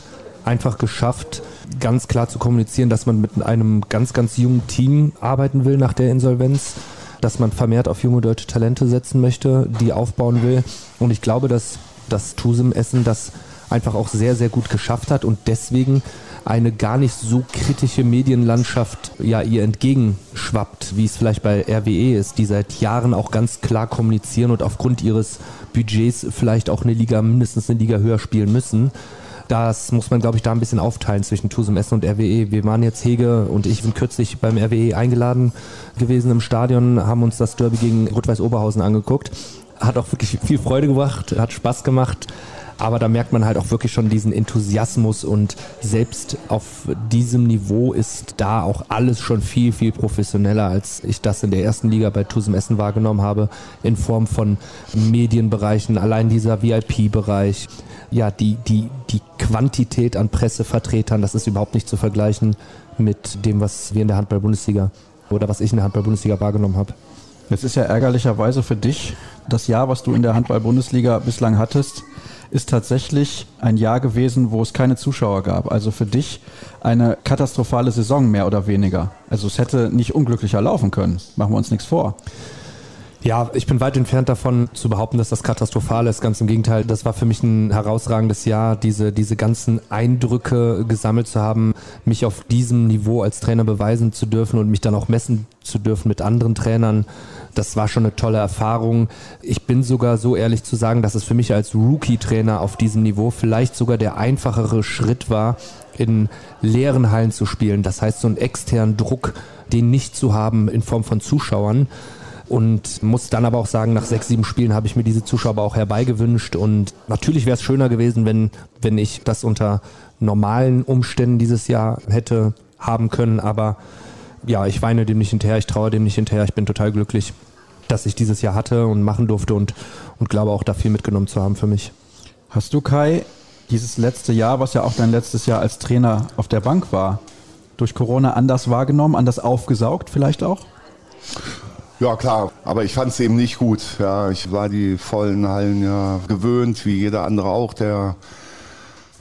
einfach geschafft, ganz klar zu kommunizieren, dass man mit einem ganz, ganz jungen Team arbeiten will nach der Insolvenz dass man vermehrt auf junge deutsche Talente setzen möchte, die aufbauen will. Und ich glaube, dass das Tusem Essen das einfach auch sehr, sehr gut geschafft hat und deswegen eine gar nicht so kritische Medienlandschaft ja ihr entgegenschwappt, wie es vielleicht bei RWE ist, die seit Jahren auch ganz klar kommunizieren und aufgrund ihres Budgets vielleicht auch eine Liga, mindestens eine Liga höher spielen müssen. Das muss man, glaube ich, da ein bisschen aufteilen zwischen Tusum Essen und RWE. Wir waren jetzt Hege und ich bin kürzlich beim RWE eingeladen gewesen im Stadion, haben uns das Derby gegen Rot-Weiß Oberhausen angeguckt. Hat auch wirklich viel Freude gebracht, hat Spaß gemacht. Aber da merkt man halt auch wirklich schon diesen Enthusiasmus und selbst auf diesem Niveau ist da auch alles schon viel, viel professioneller, als ich das in der ersten Liga bei Tusem Essen wahrgenommen habe, in Form von Medienbereichen, allein dieser VIP-Bereich. Ja, die, die, die Quantität an Pressevertretern, das ist überhaupt nicht zu vergleichen mit dem, was wir in der Handball-Bundesliga oder was ich in der Handball-Bundesliga wahrgenommen habe. Es ist ja ärgerlicherweise für dich das Jahr, was du in der Handball-Bundesliga bislang hattest, ist tatsächlich ein Jahr gewesen, wo es keine Zuschauer gab. Also für dich eine katastrophale Saison mehr oder weniger. Also es hätte nicht unglücklicher laufen können. Machen wir uns nichts vor. Ja, ich bin weit entfernt davon zu behaupten, dass das katastrophal ist. Ganz im Gegenteil, das war für mich ein herausragendes Jahr, diese, diese ganzen Eindrücke gesammelt zu haben, mich auf diesem Niveau als Trainer beweisen zu dürfen und mich dann auch messen zu dürfen mit anderen Trainern. Das war schon eine tolle Erfahrung. Ich bin sogar so ehrlich zu sagen, dass es für mich als Rookie-Trainer auf diesem Niveau vielleicht sogar der einfachere Schritt war, in leeren Hallen zu spielen. Das heißt, so einen externen Druck, den nicht zu haben in Form von Zuschauern und muss dann aber auch sagen, nach sechs, sieben Spielen habe ich mir diese Zuschauer auch herbeigewünscht und natürlich wäre es schöner gewesen, wenn, wenn ich das unter normalen Umständen dieses Jahr hätte haben können, aber ja, ich weine dem nicht hinterher, ich traue dem nicht hinterher, ich bin total glücklich, dass ich dieses Jahr hatte und machen durfte und, und glaube auch da viel mitgenommen zu haben für mich. Hast du, Kai, dieses letzte Jahr, was ja auch dein letztes Jahr als Trainer auf der Bank war, durch Corona anders wahrgenommen, anders aufgesaugt vielleicht auch? Ja, klar, aber ich fand es eben nicht gut. Ja, ich war die vollen Hallen ja gewöhnt, wie jeder andere auch, der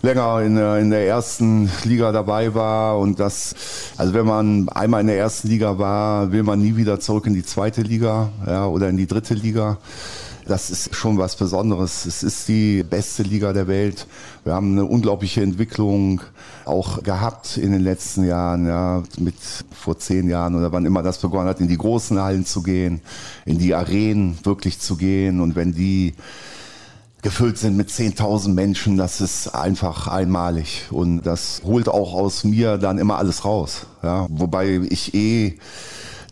länger in der, in der ersten Liga dabei war und das, also wenn man einmal in der ersten Liga war, will man nie wieder zurück in die zweite Liga ja, oder in die dritte Liga das ist schon was Besonderes. Es ist die beste Liga der Welt. Wir haben eine unglaubliche Entwicklung auch gehabt in den letzten Jahren, ja, mit vor zehn Jahren oder wann immer das begonnen hat, in die großen Hallen zu gehen, in die Arenen wirklich zu gehen und wenn die gefüllt sind mit 10.000 Menschen, das ist einfach einmalig und das holt auch aus mir dann immer alles raus. Ja, wobei ich eh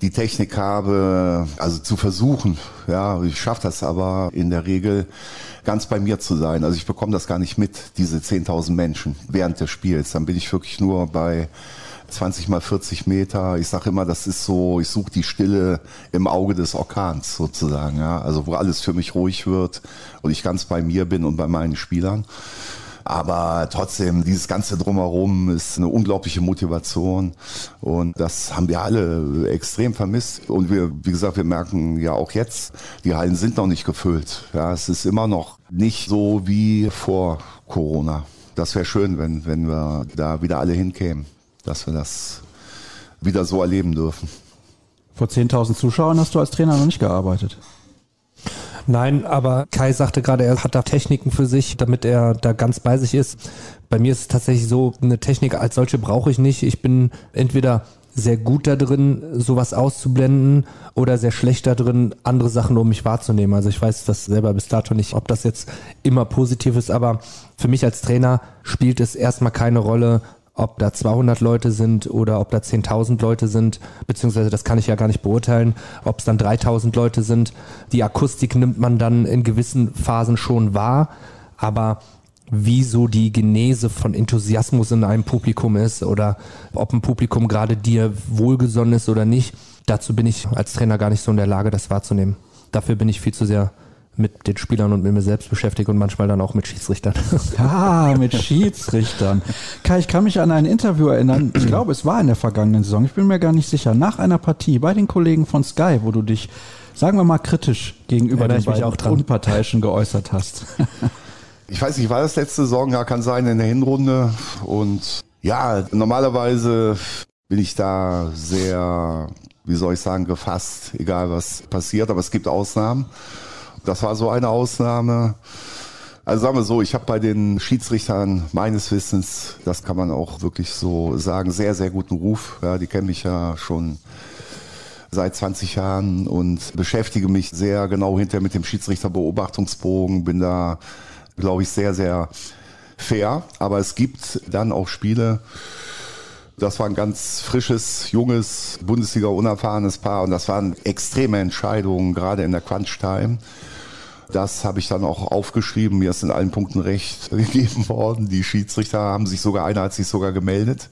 die Technik habe, also zu versuchen. Ja, ich schaffe das aber in der Regel ganz bei mir zu sein. Also ich bekomme das gar nicht mit, diese 10.000 Menschen während des Spiels. Dann bin ich wirklich nur bei 20 mal 40 Meter. Ich sage immer, das ist so, ich suche die Stille im Auge des Orkans sozusagen. Ja, also wo alles für mich ruhig wird und ich ganz bei mir bin und bei meinen Spielern. Aber trotzdem, dieses ganze Drumherum ist eine unglaubliche Motivation. Und das haben wir alle extrem vermisst. Und wir, wie gesagt, wir merken ja auch jetzt, die Hallen sind noch nicht gefüllt. Ja, es ist immer noch nicht so wie vor Corona. Das wäre schön, wenn, wenn wir da wieder alle hinkämen, dass wir das wieder so erleben dürfen. Vor 10.000 Zuschauern hast du als Trainer noch nicht gearbeitet. Nein, aber Kai sagte gerade, er hat da Techniken für sich, damit er da ganz bei sich ist. Bei mir ist es tatsächlich so, eine Technik als solche brauche ich nicht. Ich bin entweder sehr gut da drin, sowas auszublenden oder sehr schlecht da drin, andere Sachen um mich wahrzunehmen. Also ich weiß das selber bis dato nicht, ob das jetzt immer positiv ist, aber für mich als Trainer spielt es erstmal keine Rolle, ob da 200 Leute sind oder ob da 10.000 Leute sind, beziehungsweise das kann ich ja gar nicht beurteilen, ob es dann 3.000 Leute sind. Die Akustik nimmt man dann in gewissen Phasen schon wahr, aber wie so die Genese von Enthusiasmus in einem Publikum ist oder ob ein Publikum gerade dir wohlgesonnen ist oder nicht, dazu bin ich als Trainer gar nicht so in der Lage, das wahrzunehmen. Dafür bin ich viel zu sehr mit den Spielern und mit mir selbst beschäftigt und manchmal dann auch mit Schiedsrichtern. Ja, mit Schiedsrichtern. Kai, ich kann mich an ein Interview erinnern, ich glaube, es war in der vergangenen Saison, ich bin mir gar nicht sicher, nach einer Partie bei den Kollegen von Sky, wo du dich, sagen wir mal, kritisch gegenüber den beiden auch Unparteiischen geäußert hast. Ich weiß nicht, war das letzte Saison? Ja, kann sein in der Hinrunde. Und ja, normalerweise bin ich da sehr, wie soll ich sagen, gefasst, egal was passiert, aber es gibt Ausnahmen. Das war so eine Ausnahme. Also sagen wir so, ich habe bei den Schiedsrichtern meines Wissens, das kann man auch wirklich so sagen, sehr, sehr guten Ruf. Ja, die kennen mich ja schon seit 20 Jahren und beschäftige mich sehr genau hinter mit dem Schiedsrichterbeobachtungsbogen, bin da, glaube ich, sehr, sehr fair. Aber es gibt dann auch Spiele, das war ein ganz frisches, junges, Bundesliga unerfahrenes Paar und das waren extreme Entscheidungen, gerade in der Crunch-Time. Das habe ich dann auch aufgeschrieben. Mir ist in allen Punkten recht gegeben worden. Die Schiedsrichter haben sich sogar, einer hat sich sogar gemeldet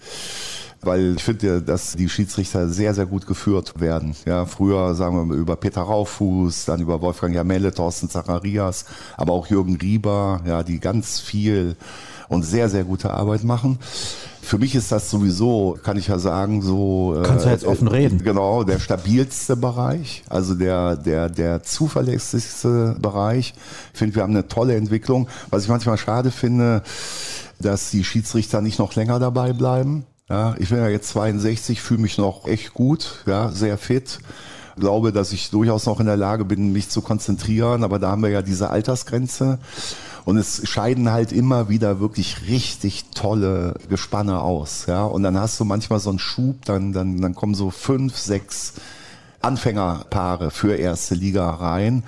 weil ich finde, dass die Schiedsrichter sehr, sehr gut geführt werden. Ja, früher sagen wir über Peter Raufuß, dann über Wolfgang Jamelle, Thorsten Zacharias, aber auch Jürgen Rieber, ja, die ganz viel und sehr, sehr gute Arbeit machen. Für mich ist das sowieso, kann ich ja sagen, so. Kannst du jetzt offen reden. Genau, der stabilste Bereich, also der, der, der zuverlässigste Bereich. Ich finde, wir haben eine tolle Entwicklung. Was ich manchmal schade finde, dass die Schiedsrichter nicht noch länger dabei bleiben. Ja, ich bin ja jetzt 62, fühle mich noch echt gut, ja, sehr fit glaube, dass ich durchaus noch in der Lage bin, mich zu konzentrieren, aber da haben wir ja diese Altersgrenze. Und es scheiden halt immer wieder wirklich richtig tolle Gespanne aus. Ja? Und dann hast du manchmal so einen Schub, dann, dann, dann kommen so fünf, sechs Anfängerpaare für erste Liga rein.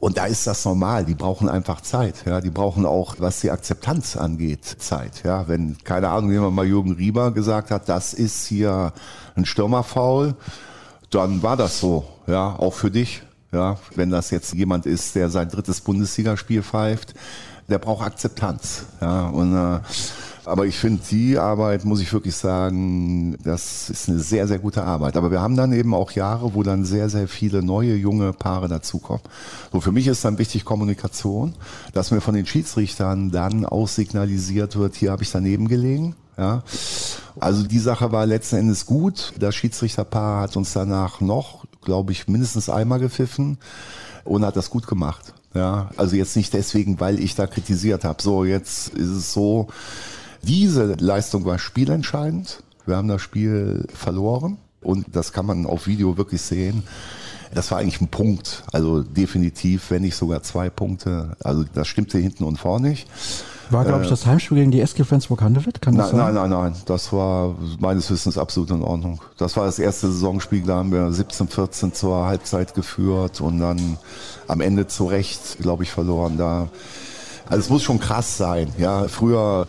Und da ist das normal. Die brauchen einfach Zeit. Ja, die brauchen auch, was die Akzeptanz angeht, Zeit. Ja, wenn keine Ahnung, jemand mal Jürgen Rieber gesagt hat, das ist hier ein Stürmerfaul, dann war das so. Ja, auch für dich. Ja, wenn das jetzt jemand ist, der sein drittes Bundesligaspiel pfeift, der braucht Akzeptanz. Ja, und äh, aber ich finde die Arbeit, muss ich wirklich sagen, das ist eine sehr, sehr gute Arbeit. Aber wir haben dann eben auch Jahre, wo dann sehr, sehr viele neue, junge Paare dazukommen. So, für mich ist dann wichtig Kommunikation, dass mir von den Schiedsrichtern dann auch signalisiert wird, hier habe ich daneben gelegen. Ja. Also die Sache war letzten Endes gut. Das Schiedsrichterpaar hat uns danach noch, glaube ich, mindestens einmal gepfiffen und hat das gut gemacht. Ja, also jetzt nicht deswegen, weil ich da kritisiert habe. So, jetzt ist es so, diese Leistung war spielentscheidend. Wir haben das Spiel verloren und das kann man auf Video wirklich sehen. Das war eigentlich ein Punkt, also definitiv, wenn nicht sogar zwei Punkte. Also das stimmte hinten und vorne nicht. War, glaube ich, äh, das Heimspiel gegen die SG Flensburg-Handewitt? Kann das nein, sein? nein, nein, nein. Das war meines Wissens absolut in Ordnung. Das war das erste Saisonspiel, da haben wir 17, 14 zur Halbzeit geführt und dann am Ende zu Recht, glaube ich, verloren. Da, also es muss schon krass sein. Ja, früher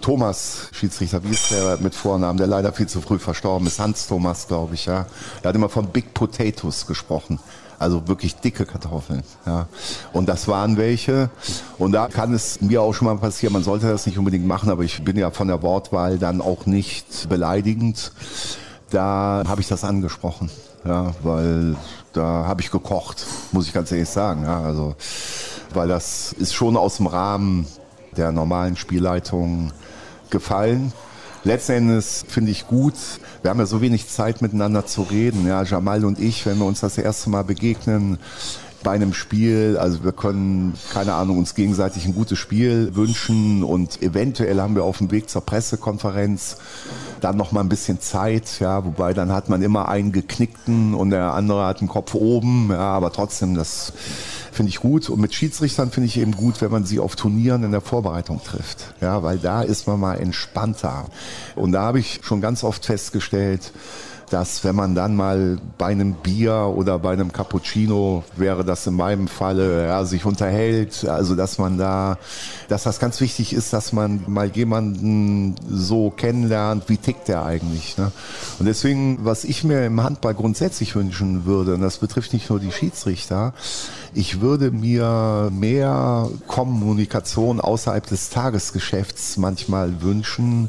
Thomas Schiedsrichter, wie ist der mit Vornamen, der leider viel zu früh verstorben ist, Hans Thomas, glaube ich, ja. Er hat immer von Big Potatoes gesprochen. Also wirklich dicke Kartoffeln. Ja. Und das waren welche. Und da kann es mir auch schon mal passieren, man sollte das nicht unbedingt machen, aber ich bin ja von der Wortwahl dann auch nicht beleidigend. Da habe ich das angesprochen. Ja, weil da habe ich gekocht, muss ich ganz ehrlich sagen. Ja, also, weil das ist schon aus dem Rahmen der normalen Spielleitung gefallen. Letzten Endes finde ich gut, wir haben ja so wenig Zeit miteinander zu reden. Ja, Jamal und ich, wenn wir uns das erste Mal begegnen, bei einem Spiel. Also wir können, keine Ahnung, uns gegenseitig ein gutes Spiel wünschen und eventuell haben wir auf dem Weg zur Pressekonferenz dann noch mal ein bisschen Zeit, ja, wobei dann hat man immer einen geknickten und der andere hat den Kopf oben, ja, aber trotzdem, das finde ich gut. Und mit Schiedsrichtern finde ich eben gut, wenn man sie auf Turnieren in der Vorbereitung trifft. Ja, weil da ist man mal entspannter. Und da habe ich schon ganz oft festgestellt, dass wenn man dann mal bei einem Bier oder bei einem Cappuccino wäre das in meinem Falle, ja, sich unterhält, also dass man da, dass das ganz wichtig ist, dass man mal jemanden so kennenlernt, wie tickt der eigentlich. Ne? Und deswegen, was ich mir im Handball grundsätzlich wünschen würde, und das betrifft nicht nur die Schiedsrichter, ich würde mir mehr Kommunikation außerhalb des Tagesgeschäfts manchmal wünschen,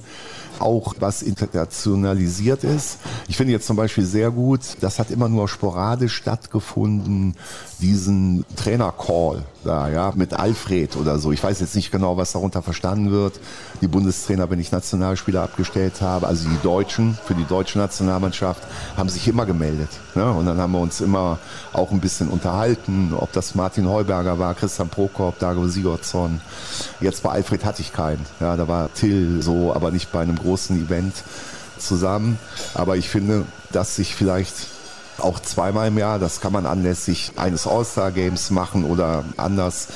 auch was internationalisiert ist. Ich finde jetzt zum Beispiel sehr gut, das hat immer nur sporadisch stattgefunden, diesen Trainer-Call da, ja, mit Alfred oder so. Ich weiß jetzt nicht genau, was darunter verstanden wird. Die Bundestrainer, wenn ich Nationalspieler abgestellt habe, also die Deutschen, für die deutsche Nationalmannschaft, haben sich immer gemeldet. Ne? Und dann haben wir uns immer auch ein bisschen unterhalten, ob das Martin Heuberger war, Christian Prokop, Dago Sigurdsson. Jetzt bei Alfred hatte ich keinen. Ja, da war Till so, aber nicht bei einem großen Event. zusammen. Aber ich finde, dass sich vielleicht auch zweimal im Jahr, das kann man anlässlich eines All-Star-Games machen oder anders,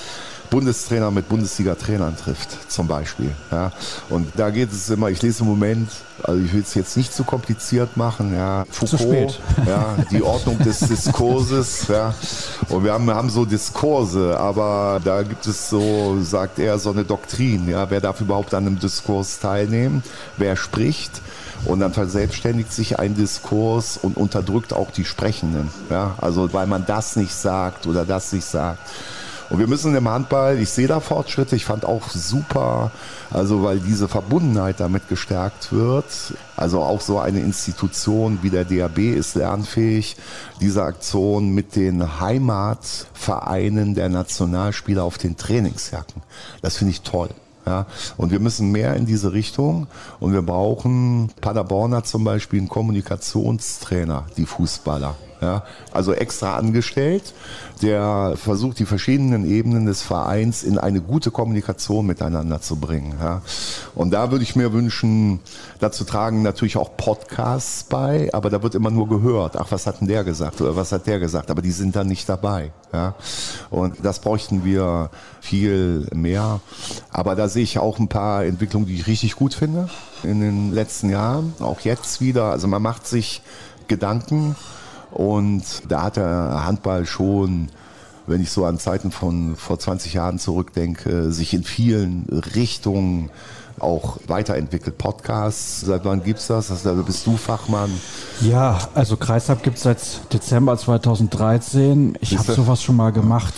Bundestrainer mit Bundesliga-Trainern trifft, zum Beispiel. Ja. Und da geht es immer, ich lese im Moment, also ich will es jetzt nicht zu kompliziert machen, ja, Foucault, ja, die Ordnung des Diskurses, ja. Und wir haben, wir haben so Diskurse, aber da gibt es so, sagt er, so eine Doktrin, ja, wer darf überhaupt an einem Diskurs teilnehmen, wer spricht. Und dann verselbstständigt sich ein Diskurs und unterdrückt auch die Sprechenden. Ja? Also weil man das nicht sagt oder das nicht sagt. Und wir müssen im Handball, ich sehe da Fortschritte, ich fand auch super, also weil diese Verbundenheit damit gestärkt wird. Also auch so eine Institution wie der DAB ist lernfähig. Diese Aktion mit den Heimatvereinen der Nationalspieler auf den Trainingsjacken, das finde ich toll. Ja, und wir müssen mehr in diese Richtung und wir brauchen, Paderborn zum Beispiel einen Kommunikationstrainer, die Fußballer. Ja, also extra angestellt, der versucht, die verschiedenen Ebenen des Vereins in eine gute Kommunikation miteinander zu bringen. Ja. Und da würde ich mir wünschen, dazu tragen natürlich auch Podcasts bei, aber da wird immer nur gehört. Ach, was hat denn der gesagt oder was hat der gesagt? Aber die sind dann nicht dabei. Ja. Und das bräuchten wir viel mehr. Aber da sehe ich auch ein paar Entwicklungen, die ich richtig gut finde in den letzten Jahren. Auch jetzt wieder. Also man macht sich Gedanken und da hat der Handball schon, wenn ich so an Zeiten von vor 20 Jahren zurückdenke, sich in vielen Richtungen auch weiterentwickelt. Podcasts, seit wann gibt's das? Also, bist du Fachmann. Ja, also Kreishab gibt's seit Dezember 2013. Ich habe sowas schon mal gemacht.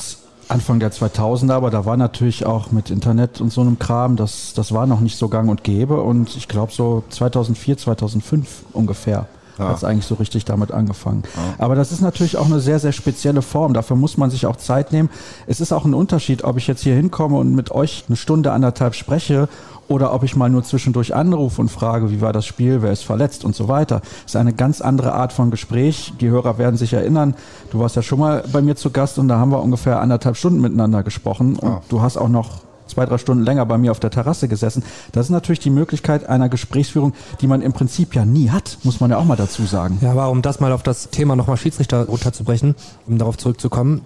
Anfang der 2000er, aber da war natürlich auch mit Internet und so einem Kram, das, das war noch nicht so gang und gäbe und ich glaube so 2004, 2005 ungefähr ja. hat es eigentlich so richtig damit angefangen. Ja. Aber das ist natürlich auch eine sehr, sehr spezielle Form. Dafür muss man sich auch Zeit nehmen. Es ist auch ein Unterschied, ob ich jetzt hier hinkomme und mit euch eine Stunde, anderthalb spreche oder ob ich mal nur zwischendurch anrufe und frage, wie war das Spiel, wer ist verletzt und so weiter. Das ist eine ganz andere Art von Gespräch. Die Hörer werden sich erinnern, du warst ja schon mal bei mir zu Gast und da haben wir ungefähr anderthalb Stunden miteinander gesprochen und ja. du hast auch noch zwei, drei Stunden länger bei mir auf der Terrasse gesessen. Das ist natürlich die Möglichkeit einer Gesprächsführung, die man im Prinzip ja nie hat, muss man ja auch mal dazu sagen. Ja, aber um das mal auf das Thema nochmal Schiedsrichter runterzubrechen, um darauf zurückzukommen,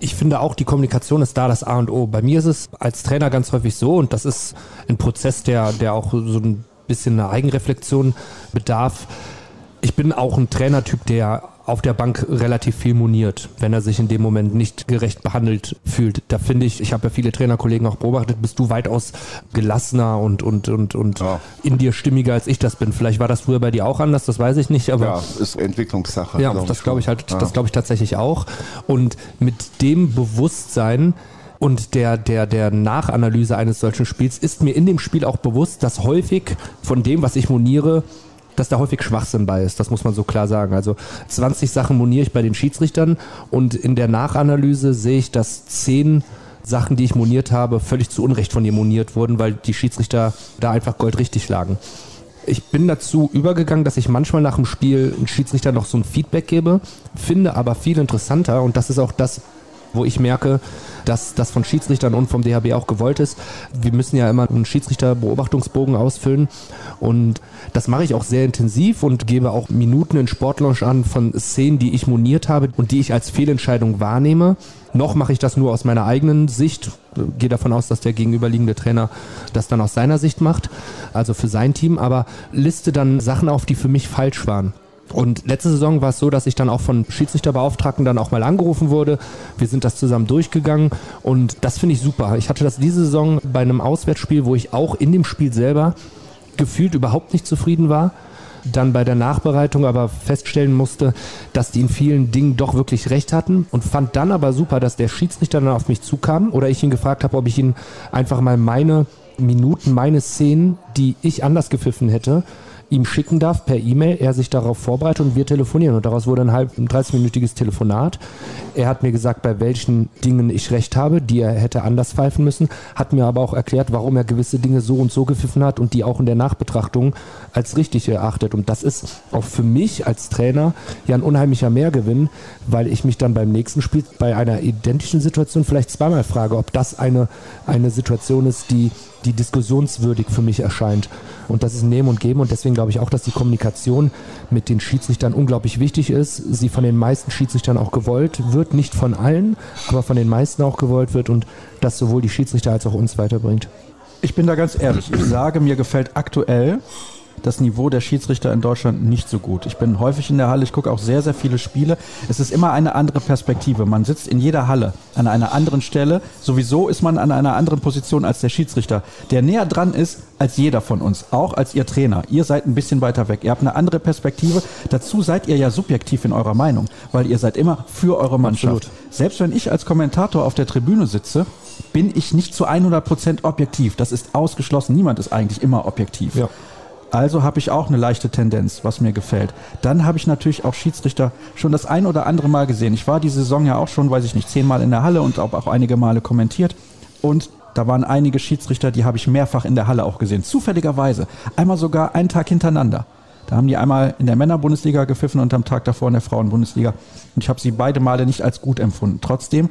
ich finde auch, die Kommunikation ist da das A und O. Bei mir ist es als Trainer ganz häufig so, und das ist ein Prozess, der, der auch so ein bisschen eine Eigenreflexion bedarf. Ich bin auch ein Trainertyp, der auf der Bank relativ viel moniert, wenn er sich in dem Moment nicht gerecht behandelt fühlt. Da finde ich, ich habe ja viele Trainerkollegen auch beobachtet, bist du weitaus gelassener und, und, und, und ja. in dir stimmiger als ich das bin. Vielleicht war das früher bei dir auch anders, das weiß ich nicht, aber. Ja, ist Entwicklungssache. Ja, glaub das glaube ich halt, ja. das glaube ich tatsächlich auch. Und mit dem Bewusstsein, und der, der, der Nachanalyse eines solchen Spiels ist mir in dem Spiel auch bewusst, dass häufig von dem, was ich moniere, dass da häufig Schwachsinn bei ist. Das muss man so klar sagen. Also 20 Sachen moniere ich bei den Schiedsrichtern und in der Nachanalyse sehe ich, dass 10 Sachen, die ich moniert habe, völlig zu Unrecht von ihr moniert wurden, weil die Schiedsrichter da einfach goldrichtig lagen. Ich bin dazu übergegangen, dass ich manchmal nach dem Spiel einen Schiedsrichter noch so ein Feedback gebe, finde aber viel interessanter und das ist auch das, wo ich merke, dass das von Schiedsrichtern und vom DHB auch gewollt ist. Wir müssen ja immer einen Schiedsrichterbeobachtungsbogen ausfüllen und das mache ich auch sehr intensiv und gebe auch Minuten in Sportlaunch an von Szenen, die ich moniert habe und die ich als Fehlentscheidung wahrnehme. Noch mache ich das nur aus meiner eigenen Sicht. Gehe davon aus, dass der gegenüberliegende Trainer das dann aus seiner Sicht macht, also für sein Team, aber liste dann Sachen auf, die für mich falsch waren. Und letzte Saison war es so, dass ich dann auch von Schiedsrichterbeauftragten dann auch mal angerufen wurde. Wir sind das zusammen durchgegangen und das finde ich super. Ich hatte das diese Saison bei einem Auswärtsspiel, wo ich auch in dem Spiel selber gefühlt überhaupt nicht zufrieden war. Dann bei der Nachbereitung aber feststellen musste, dass die in vielen Dingen doch wirklich recht hatten und fand dann aber super, dass der Schiedsrichter dann auf mich zukam oder ich ihn gefragt habe, ob ich ihn einfach mal meine Minuten, meine Szenen, die ich anders gepfiffen hätte, ihm schicken darf per E-Mail, er sich darauf vorbereitet und wir telefonieren. Und daraus wurde ein halb, ein 30-minütiges Telefonat. Er hat mir gesagt, bei welchen Dingen ich recht habe, die er hätte anders pfeifen müssen, hat mir aber auch erklärt, warum er gewisse Dinge so und so gepfiffen hat und die auch in der Nachbetrachtung als richtig erachtet. Und das ist auch für mich als Trainer ja ein unheimlicher Mehrgewinn, weil ich mich dann beim nächsten Spiel bei einer identischen Situation vielleicht zweimal frage, ob das eine, eine Situation ist, die die diskussionswürdig für mich erscheint. Und das ist Nehmen und Geben und deswegen glaube ich auch, dass die Kommunikation mit den Schiedsrichtern unglaublich wichtig ist. Sie von den meisten Schiedsrichtern auch gewollt wird, nicht von allen, aber von den meisten auch gewollt wird und das sowohl die Schiedsrichter als auch uns weiterbringt. Ich bin da ganz ehrlich. Ich sage, mir gefällt aktuell das Niveau der Schiedsrichter in Deutschland nicht so gut. Ich bin häufig in der Halle, ich gucke auch sehr, sehr viele Spiele. Es ist immer eine andere Perspektive. Man sitzt in jeder Halle an einer anderen Stelle. Sowieso ist man an einer anderen Position als der Schiedsrichter, der näher dran ist als jeder von uns, auch als ihr Trainer. Ihr seid ein bisschen weiter weg. Ihr habt eine andere Perspektive. Dazu seid ihr ja subjektiv in eurer Meinung, weil ihr seid immer für eure Mannschaft. Absolut. Selbst wenn ich als Kommentator auf der Tribüne sitze, bin ich nicht zu 100 Prozent objektiv. Das ist ausgeschlossen. Niemand ist eigentlich immer objektiv. Ja. Also habe ich auch eine leichte Tendenz, was mir gefällt. Dann habe ich natürlich auch Schiedsrichter schon das ein oder andere Mal gesehen. Ich war die Saison ja auch schon, weiß ich nicht, zehnmal in der Halle und auch, auch einige Male kommentiert. Und da waren einige Schiedsrichter, die habe ich mehrfach in der Halle auch gesehen. Zufälligerweise. Einmal sogar einen Tag hintereinander. Da haben die einmal in der Männerbundesliga gepfiffen und am Tag davor in der Frauenbundesliga. Und ich habe sie beide Male nicht als gut empfunden. Trotzdem,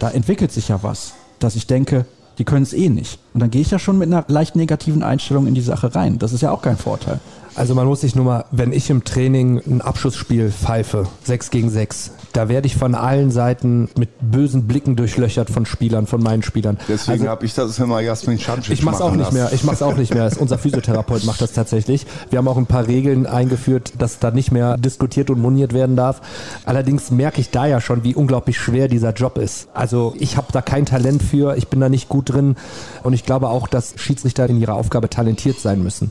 da entwickelt sich ja was, dass ich denke, die können es eh nicht. Und dann gehe ich ja schon mit einer leicht negativen Einstellung in die Sache rein. Das ist ja auch kein Vorteil. Also man muss sich nur mal, wenn ich im Training ein Abschussspiel pfeife, 6 gegen 6, da werde ich von allen Seiten mit bösen Blicken durchlöchert von Spielern, von meinen Spielern. Deswegen also, habe ich das immer Jasmin Schamcic Ich mach's auch nicht mehr. Ich mach's auch nicht mehr. Unser Physiotherapeut macht das tatsächlich. Wir haben auch ein paar Regeln eingeführt, dass da nicht mehr diskutiert und moniert werden darf. Allerdings merke ich da ja schon, wie unglaublich schwer dieser Job ist. Also ich habe da kein Talent für, ich bin da nicht gut drin und ich glaube auch, dass Schiedsrichter in ihrer Aufgabe talentiert sein müssen.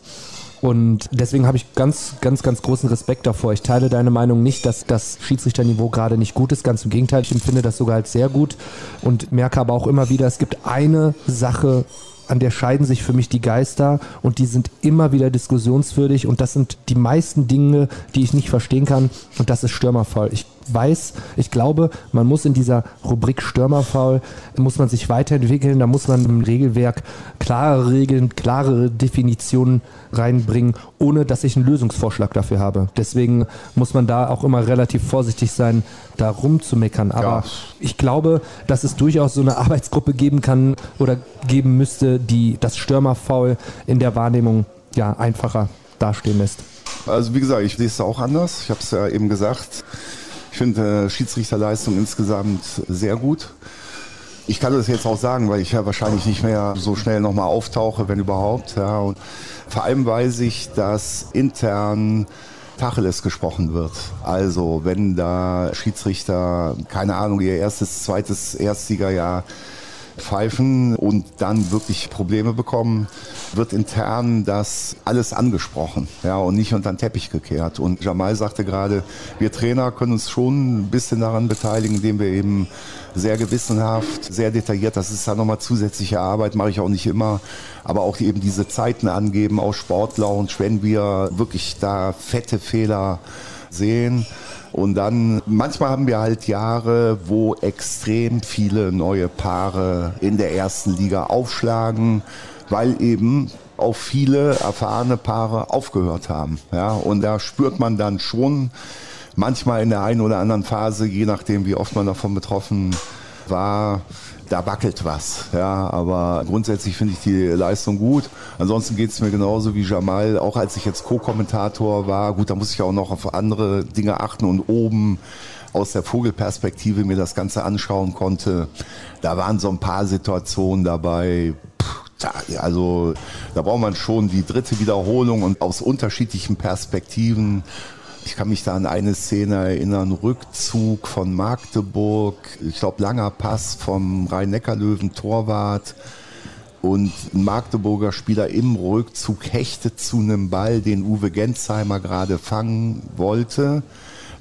Und deswegen habe ich ganz, ganz, ganz großen Respekt davor. Ich teile deine Meinung nicht, dass das Schiedsrichterniveau gerade nicht gut ist. Ganz im Gegenteil, ich empfinde das sogar als sehr gut und merke aber auch immer wieder, es gibt eine Sache, an der scheiden sich für mich die Geister und die sind immer wieder diskussionswürdig und das sind die meisten Dinge, die ich nicht verstehen kann und das ist Stürmerfall. Ich weiß, ich glaube, man muss in dieser Rubrik Stürmerfaul, muss man sich weiterentwickeln, da muss man im Regelwerk klare Regeln, klare Definitionen reinbringen, ohne dass ich einen Lösungsvorschlag dafür habe. Deswegen muss man da auch immer relativ vorsichtig sein, da rumzumeckern. Aber ja. ich glaube, dass es durchaus so eine Arbeitsgruppe geben kann oder geben müsste, die das Stürmerfaul in der Wahrnehmung ja einfacher dastehen lässt. Also wie gesagt, ich lese es auch anders. Ich habe es ja eben gesagt. Ich finde äh, Schiedsrichterleistung insgesamt sehr gut. Ich kann das jetzt auch sagen, weil ich ja wahrscheinlich nicht mehr so schnell nochmal auftauche, wenn überhaupt. Ja. Und vor allem weiß ich, dass intern Tacheles gesprochen wird. Also wenn da Schiedsrichter, keine Ahnung, ihr erstes, zweites Erstligajahr pfeifen und dann wirklich Probleme bekommen, wird intern das alles angesprochen ja, und nicht unter den Teppich gekehrt. Und Jamal sagte gerade, wir Trainer können uns schon ein bisschen daran beteiligen, indem wir eben sehr gewissenhaft, sehr detailliert, das ist dann nochmal zusätzliche Arbeit, mache ich auch nicht immer, aber auch eben diese Zeiten angeben aus Sportlounge, wenn wir wirklich da fette Fehler sehen und dann, manchmal haben wir halt Jahre, wo extrem viele neue Paare in der ersten Liga aufschlagen, weil eben auch viele erfahrene Paare aufgehört haben. Ja, und da spürt man dann schon manchmal in der einen oder anderen Phase, je nachdem, wie oft man davon betroffen war, da wackelt was. Ja, aber grundsätzlich finde ich die Leistung gut. Ansonsten geht es mir genauso wie Jamal, auch als ich jetzt Co-Kommentator war. Gut, da muss ich auch noch auf andere Dinge achten und oben aus der Vogelperspektive mir das Ganze anschauen konnte. Da waren so ein paar Situationen dabei. Also da braucht man schon die dritte Wiederholung und aus unterschiedlichen Perspektiven ich kann mich da an eine Szene erinnern, Rückzug von Magdeburg, ich glaube langer Pass vom Rhein-Neckar-Löwen Torwart und ein Magdeburger Spieler im Rückzug hechtet zu einem Ball, den Uwe Gensheimer gerade fangen wollte.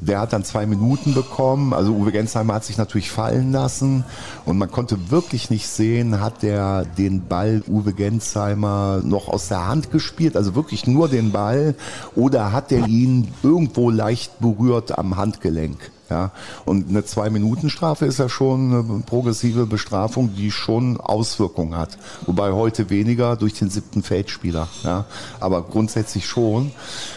Der hat dann zwei Minuten bekommen. Also Uwe Gensheimer hat sich natürlich fallen lassen und man konnte wirklich nicht sehen, hat der den Ball Uwe Gensheimer noch aus der Hand gespielt, also wirklich nur den Ball oder hat er ihn irgendwo leicht berührt am Handgelenk. Ja, und eine Zwei-Minuten-Strafe ist ja schon eine progressive Bestrafung, die schon Auswirkungen hat. Wobei heute weniger durch den siebten Feldspieler. Ja, aber grundsätzlich schon.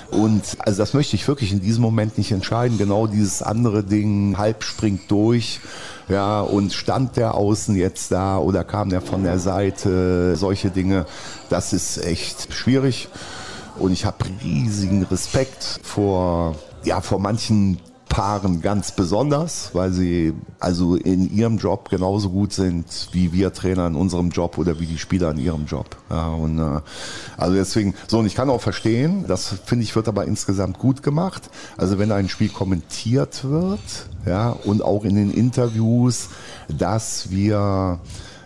Und also das möchte ich wirklich in diesem Moment nicht entscheiden. Genau dieses andere Ding, halb springt durch. Ja, und stand der außen jetzt da oder kam der von der Seite? Solche Dinge, das ist echt schwierig. Und ich habe riesigen Respekt vor, ja, vor manchen Paaren ganz besonders, weil sie also in ihrem Job genauso gut sind wie wir Trainer in unserem Job oder wie die Spieler in ihrem Job. Ja, und äh, also deswegen, so und ich kann auch verstehen, das finde ich wird aber insgesamt gut gemacht. Also wenn ein Spiel kommentiert wird, ja, und auch in den Interviews, dass wir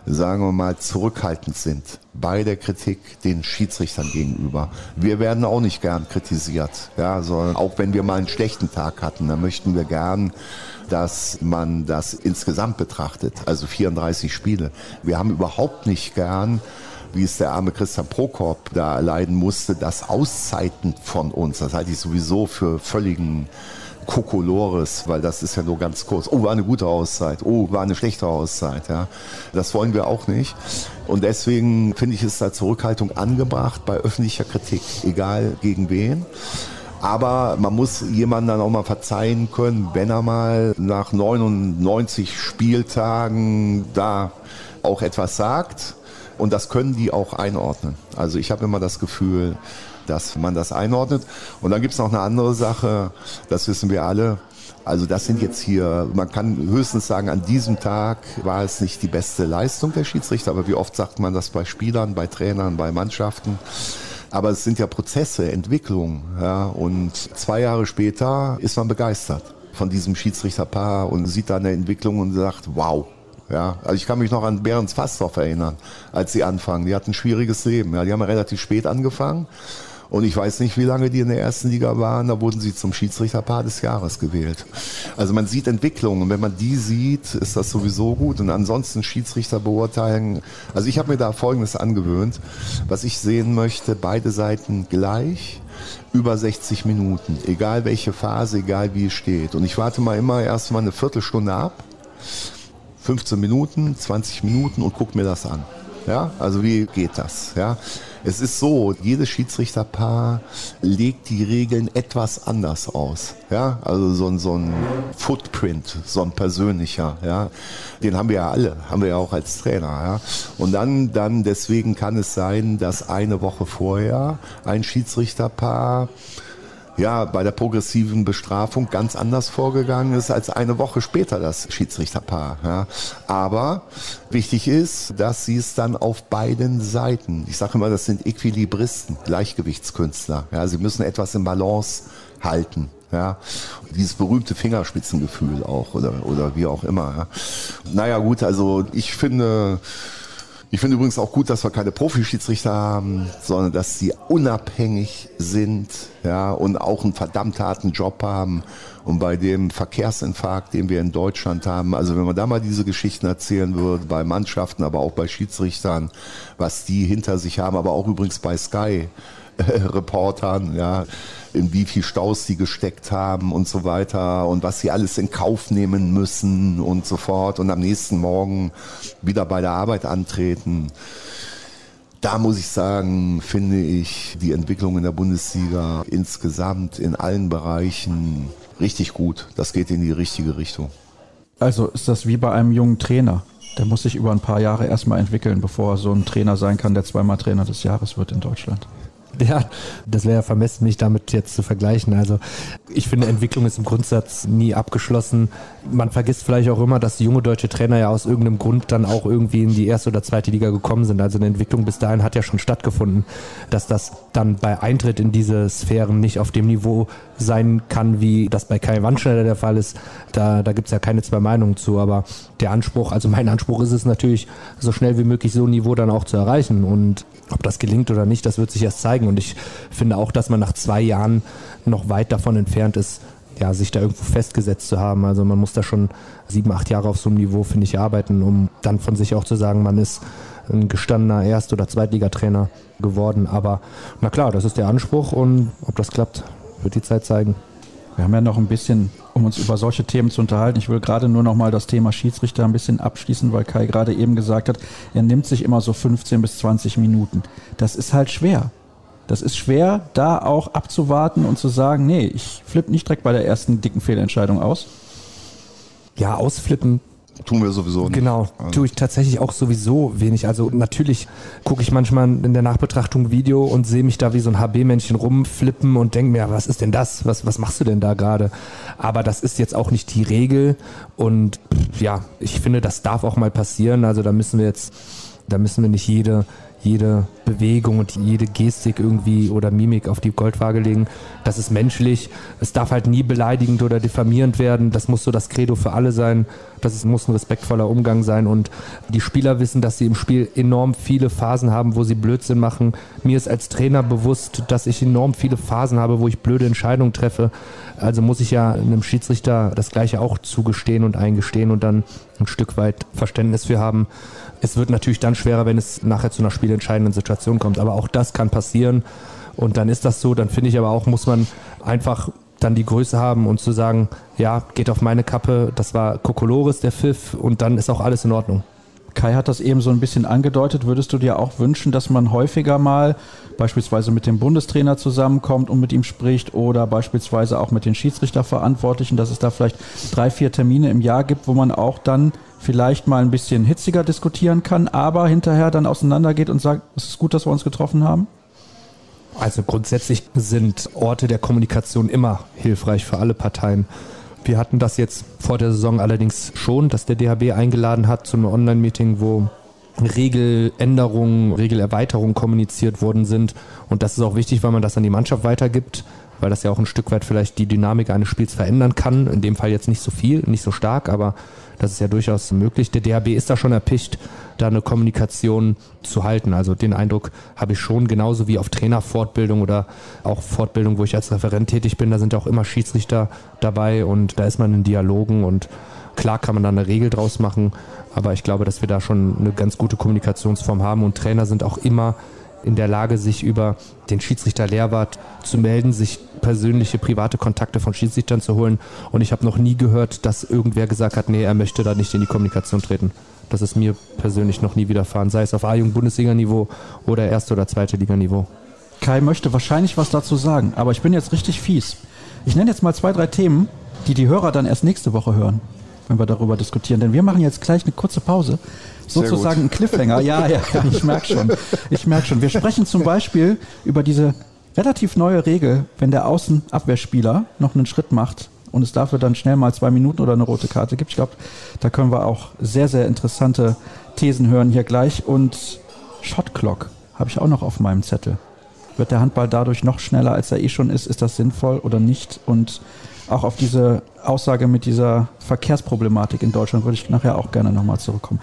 sagen wir mal, zurückhaltend sind bei der Kritik den Schiedsrichtern gegenüber. Wir werden auch nicht gern kritisiert, ja, sondern auch wenn wir mal einen schlechten Tag hatten, dann möchten wir gern, dass man das insgesamt betrachtet, also 34 Spiele. Wir haben überhaupt nicht gern, wie es der arme Christian Prokop da erleiden musste, das Auszeiten von uns. Das halte ich sowieso für völligen Kokolores, weil das ist ja nur ganz kurz. Oh, war eine gute Auszeit. Oh, war eine schlechte Auszeit. Ja, das wollen wir auch nicht. Und deswegen finde ich es da Zurückhaltung angebracht bei öffentlicher Kritik, egal gegen wen. Aber man muss jemandem dann auch mal verzeihen können, wenn er mal nach 99 Spieltagen da auch etwas sagt. Und das können die auch einordnen. Also ich habe immer das Gefühl, dass man das einordnet. Und dann gibt es noch eine andere Sache, das wissen wir alle. Also das sind jetzt hier, man kann höchstens sagen, an diesem Tag war es nicht die beste Leistung der Schiedsrichter, aber wie oft sagt man das bei Spielern, bei Trainern, bei Mannschaften. Aber es sind ja Prozesse, Entwicklungen. Ja, und zwei Jahre später ist man begeistert von diesem Schiedsrichterpaar und sieht da eine Entwicklung und sagt, wow, ja, also ich kann mich noch an Behrens Fassdorf erinnern, als sie anfangen. Die hatten ein schwieriges Leben. Ja, die haben relativ spät angefangen und ich weiß nicht, wie lange die in der ersten Liga waren, da wurden sie zum Schiedsrichterpaar des Jahres gewählt. Also man sieht Entwicklungen und wenn man die sieht, ist das sowieso gut. Und ansonsten Schiedsrichter beurteilen. Also ich habe mir da Folgendes angewöhnt. Was ich sehen möchte, beide Seiten gleich über 60 Minuten, egal welche Phase, egal wie es steht. Und ich warte mal immer erst mal eine Viertelstunde ab, 15 Minuten, 20 Minuten und guck mir das an. Ja, also wie geht das? Ja, es ist so, jedes Schiedsrichterpaar legt die Regeln etwas anders aus. Ja, also so ein, so ein Footprint, so ein persönlicher, ja. Den haben wir ja alle, haben wir ja auch als Trainer, ja. Und dann, dann deswegen kann es sein, dass eine Woche vorher ein Schiedsrichterpaar ja, bei der progressiven Bestrafung ganz anders vorgegangen ist als eine Woche später das Schiedsrichterpaar. Ja. Aber wichtig ist, dass sie es dann auf beiden Seiten, ich sage immer, das sind Equilibristen, Gleichgewichtskünstler. Ja, sie müssen etwas in Balance halten. Ja, dieses berühmte Fingerspitzengefühl auch oder, oder wie auch immer. Ja. Naja gut, also ich finde, ich finde übrigens auch gut, dass wir keine Profischiedsrichter haben, sondern dass sie unabhängig sind, ja, und auch einen verdammt harten Job haben. Und bei dem Verkehrsinfarkt, den wir in Deutschland haben, also wenn man da mal diese Geschichten erzählen würde, bei Mannschaften, aber auch bei Schiedsrichtern, was die hinter sich haben, aber auch übrigens bei Sky, Reportern, ja, in wie viel Staus sie gesteckt haben und so weiter und was sie alles in Kauf nehmen müssen und so fort und am nächsten Morgen wieder bei der Arbeit antreten. Da muss ich sagen, finde ich die Entwicklung in der Bundesliga insgesamt in allen Bereichen richtig gut. Das geht in die richtige Richtung. Also ist das wie bei einem jungen Trainer. Der muss sich über ein paar Jahre erstmal entwickeln, bevor er so ein Trainer sein kann, der zweimal Trainer des Jahres wird in Deutschland. Ja, das wäre vermessen, mich damit jetzt zu vergleichen. Also ich finde, Entwicklung ist im Grundsatz nie abgeschlossen. Man vergisst vielleicht auch immer, dass junge deutsche Trainer ja aus irgendeinem Grund dann auch irgendwie in die erste oder zweite Liga gekommen sind. Also eine Entwicklung bis dahin hat ja schon stattgefunden. Dass das dann bei Eintritt in diese Sphären nicht auf dem Niveau sein kann, wie das bei Kai Wandschneider der Fall ist, da, da gibt es ja keine zwei Meinungen zu. Aber der Anspruch, also mein Anspruch ist es natürlich, so schnell wie möglich so ein Niveau dann auch zu erreichen. Und ob das gelingt oder nicht, das wird sich erst zeigen. Und ich finde auch, dass man nach zwei Jahren noch weit davon entfernt ist, ja, sich da irgendwo festgesetzt zu haben. Also man muss da schon sieben, acht Jahre auf so einem Niveau, finde ich, arbeiten, um dann von sich auch zu sagen, man ist ein gestandener Erst- oder Zweitligatrainer geworden. Aber na klar, das ist der Anspruch und ob das klappt, wird die Zeit zeigen. Wir haben ja noch ein bisschen um uns über solche Themen zu unterhalten. Ich will gerade nur noch mal das Thema Schiedsrichter ein bisschen abschließen, weil Kai gerade eben gesagt hat, er nimmt sich immer so 15 bis 20 Minuten. Das ist halt schwer. Das ist schwer, da auch abzuwarten und zu sagen, nee, ich flippe nicht direkt bei der ersten dicken Fehlentscheidung aus. Ja, ausflippen tun wir sowieso nicht. Genau, also. tue ich tatsächlich auch sowieso wenig. Also natürlich gucke ich manchmal in der Nachbetrachtung Video und sehe mich da wie so ein HB-Männchen rumflippen und denke mir, was ist denn das? Was, was machst du denn da gerade? Aber das ist jetzt auch nicht die Regel und ja, ich finde, das darf auch mal passieren. Also da müssen wir jetzt, da müssen wir nicht jede jede Bewegung und jede Gestik irgendwie oder Mimik auf die Goldwaage legen. Das ist menschlich. Es darf halt nie beleidigend oder diffamierend werden. Das muss so das Credo für alle sein. Das muss ein respektvoller Umgang sein. Und die Spieler wissen, dass sie im Spiel enorm viele Phasen haben, wo sie Blödsinn machen. Mir ist als Trainer bewusst, dass ich enorm viele Phasen habe, wo ich blöde Entscheidungen treffe. Also muss ich ja einem Schiedsrichter das Gleiche auch zugestehen und eingestehen und dann ein Stück weit Verständnis für haben. Es wird natürlich dann schwerer, wenn es nachher zu einer spielentscheidenden Situation kommt. Aber auch das kann passieren. Und dann ist das so. Dann finde ich aber auch, muss man einfach dann die Größe haben und zu sagen, ja, geht auf meine Kappe, das war Kokolores, der Pfiff, und dann ist auch alles in Ordnung. Kai hat das eben so ein bisschen angedeutet. Würdest du dir auch wünschen, dass man häufiger mal beispielsweise mit dem Bundestrainer zusammenkommt und mit ihm spricht oder beispielsweise auch mit den Schiedsrichterverantwortlichen, dass es da vielleicht drei, vier Termine im Jahr gibt, wo man auch dann vielleicht mal ein bisschen hitziger diskutieren kann, aber hinterher dann auseinandergeht und sagt, es ist gut, dass wir uns getroffen haben? Also grundsätzlich sind Orte der Kommunikation immer hilfreich für alle Parteien. Wir hatten das jetzt vor der Saison allerdings schon, dass der DHB eingeladen hat zu einem Online-Meeting, wo Regeländerungen, Regelerweiterungen kommuniziert worden sind. Und das ist auch wichtig, weil man das an die Mannschaft weitergibt, weil das ja auch ein Stück weit vielleicht die Dynamik eines Spiels verändern kann. In dem Fall jetzt nicht so viel, nicht so stark, aber das ist ja durchaus möglich. Der DHB ist da schon erpicht, da eine Kommunikation zu halten. Also den Eindruck habe ich schon, genauso wie auf Trainerfortbildung oder auch Fortbildung, wo ich als Referent tätig bin, da sind auch immer Schiedsrichter dabei und da ist man in Dialogen und klar kann man da eine Regel draus machen, aber ich glaube, dass wir da schon eine ganz gute Kommunikationsform haben und Trainer sind auch immer in der Lage, sich über den Schiedsrichter Lehrwart zu melden, sich persönliche, private Kontakte von Schiedsrichtern zu holen. Und ich habe noch nie gehört, dass irgendwer gesagt hat, nee, er möchte da nicht in die Kommunikation treten. Das ist mir persönlich noch nie widerfahren, sei es auf A-Jugend-Bundesliga-Niveau oder erste oder zweite Liga-Niveau. Kai möchte wahrscheinlich was dazu sagen, aber ich bin jetzt richtig fies. Ich nenne jetzt mal zwei, drei Themen, die die Hörer dann erst nächste Woche hören, wenn wir darüber diskutieren. Denn wir machen jetzt gleich eine kurze Pause sozusagen ein Cliffhanger. Ja, ja, ja, ich merke schon. Ich merke schon. Wir sprechen zum Beispiel über diese relativ neue Regel, wenn der Außenabwehrspieler noch einen Schritt macht und es dafür dann schnell mal zwei Minuten oder eine rote Karte gibt. Ich glaube, da können wir auch sehr, sehr interessante Thesen hören hier gleich. Und Shot Clock habe ich auch noch auf meinem Zettel. Wird der Handball dadurch noch schneller, als er eh schon ist? Ist das sinnvoll oder nicht? Und auch auf diese Aussage mit dieser Verkehrsproblematik in Deutschland würde ich nachher auch gerne nochmal zurückkommen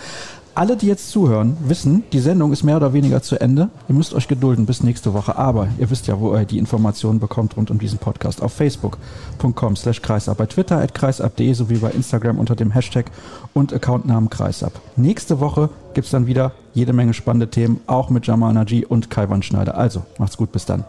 alle, die jetzt zuhören, wissen, die Sendung ist mehr oder weniger zu Ende. Ihr müsst euch gedulden bis nächste Woche. Aber ihr wisst ja, wo ihr die Informationen bekommt rund um diesen Podcast. Auf facebook.com slash kreisab, bei Twitter at kreisab.de sowie bei Instagram unter dem Hashtag und Accountnamen kreisab. Nächste Woche gibt es dann wieder jede Menge spannende Themen, auch mit Jamal Naji und Kaiwan Schneider. Also, macht's gut, bis dann.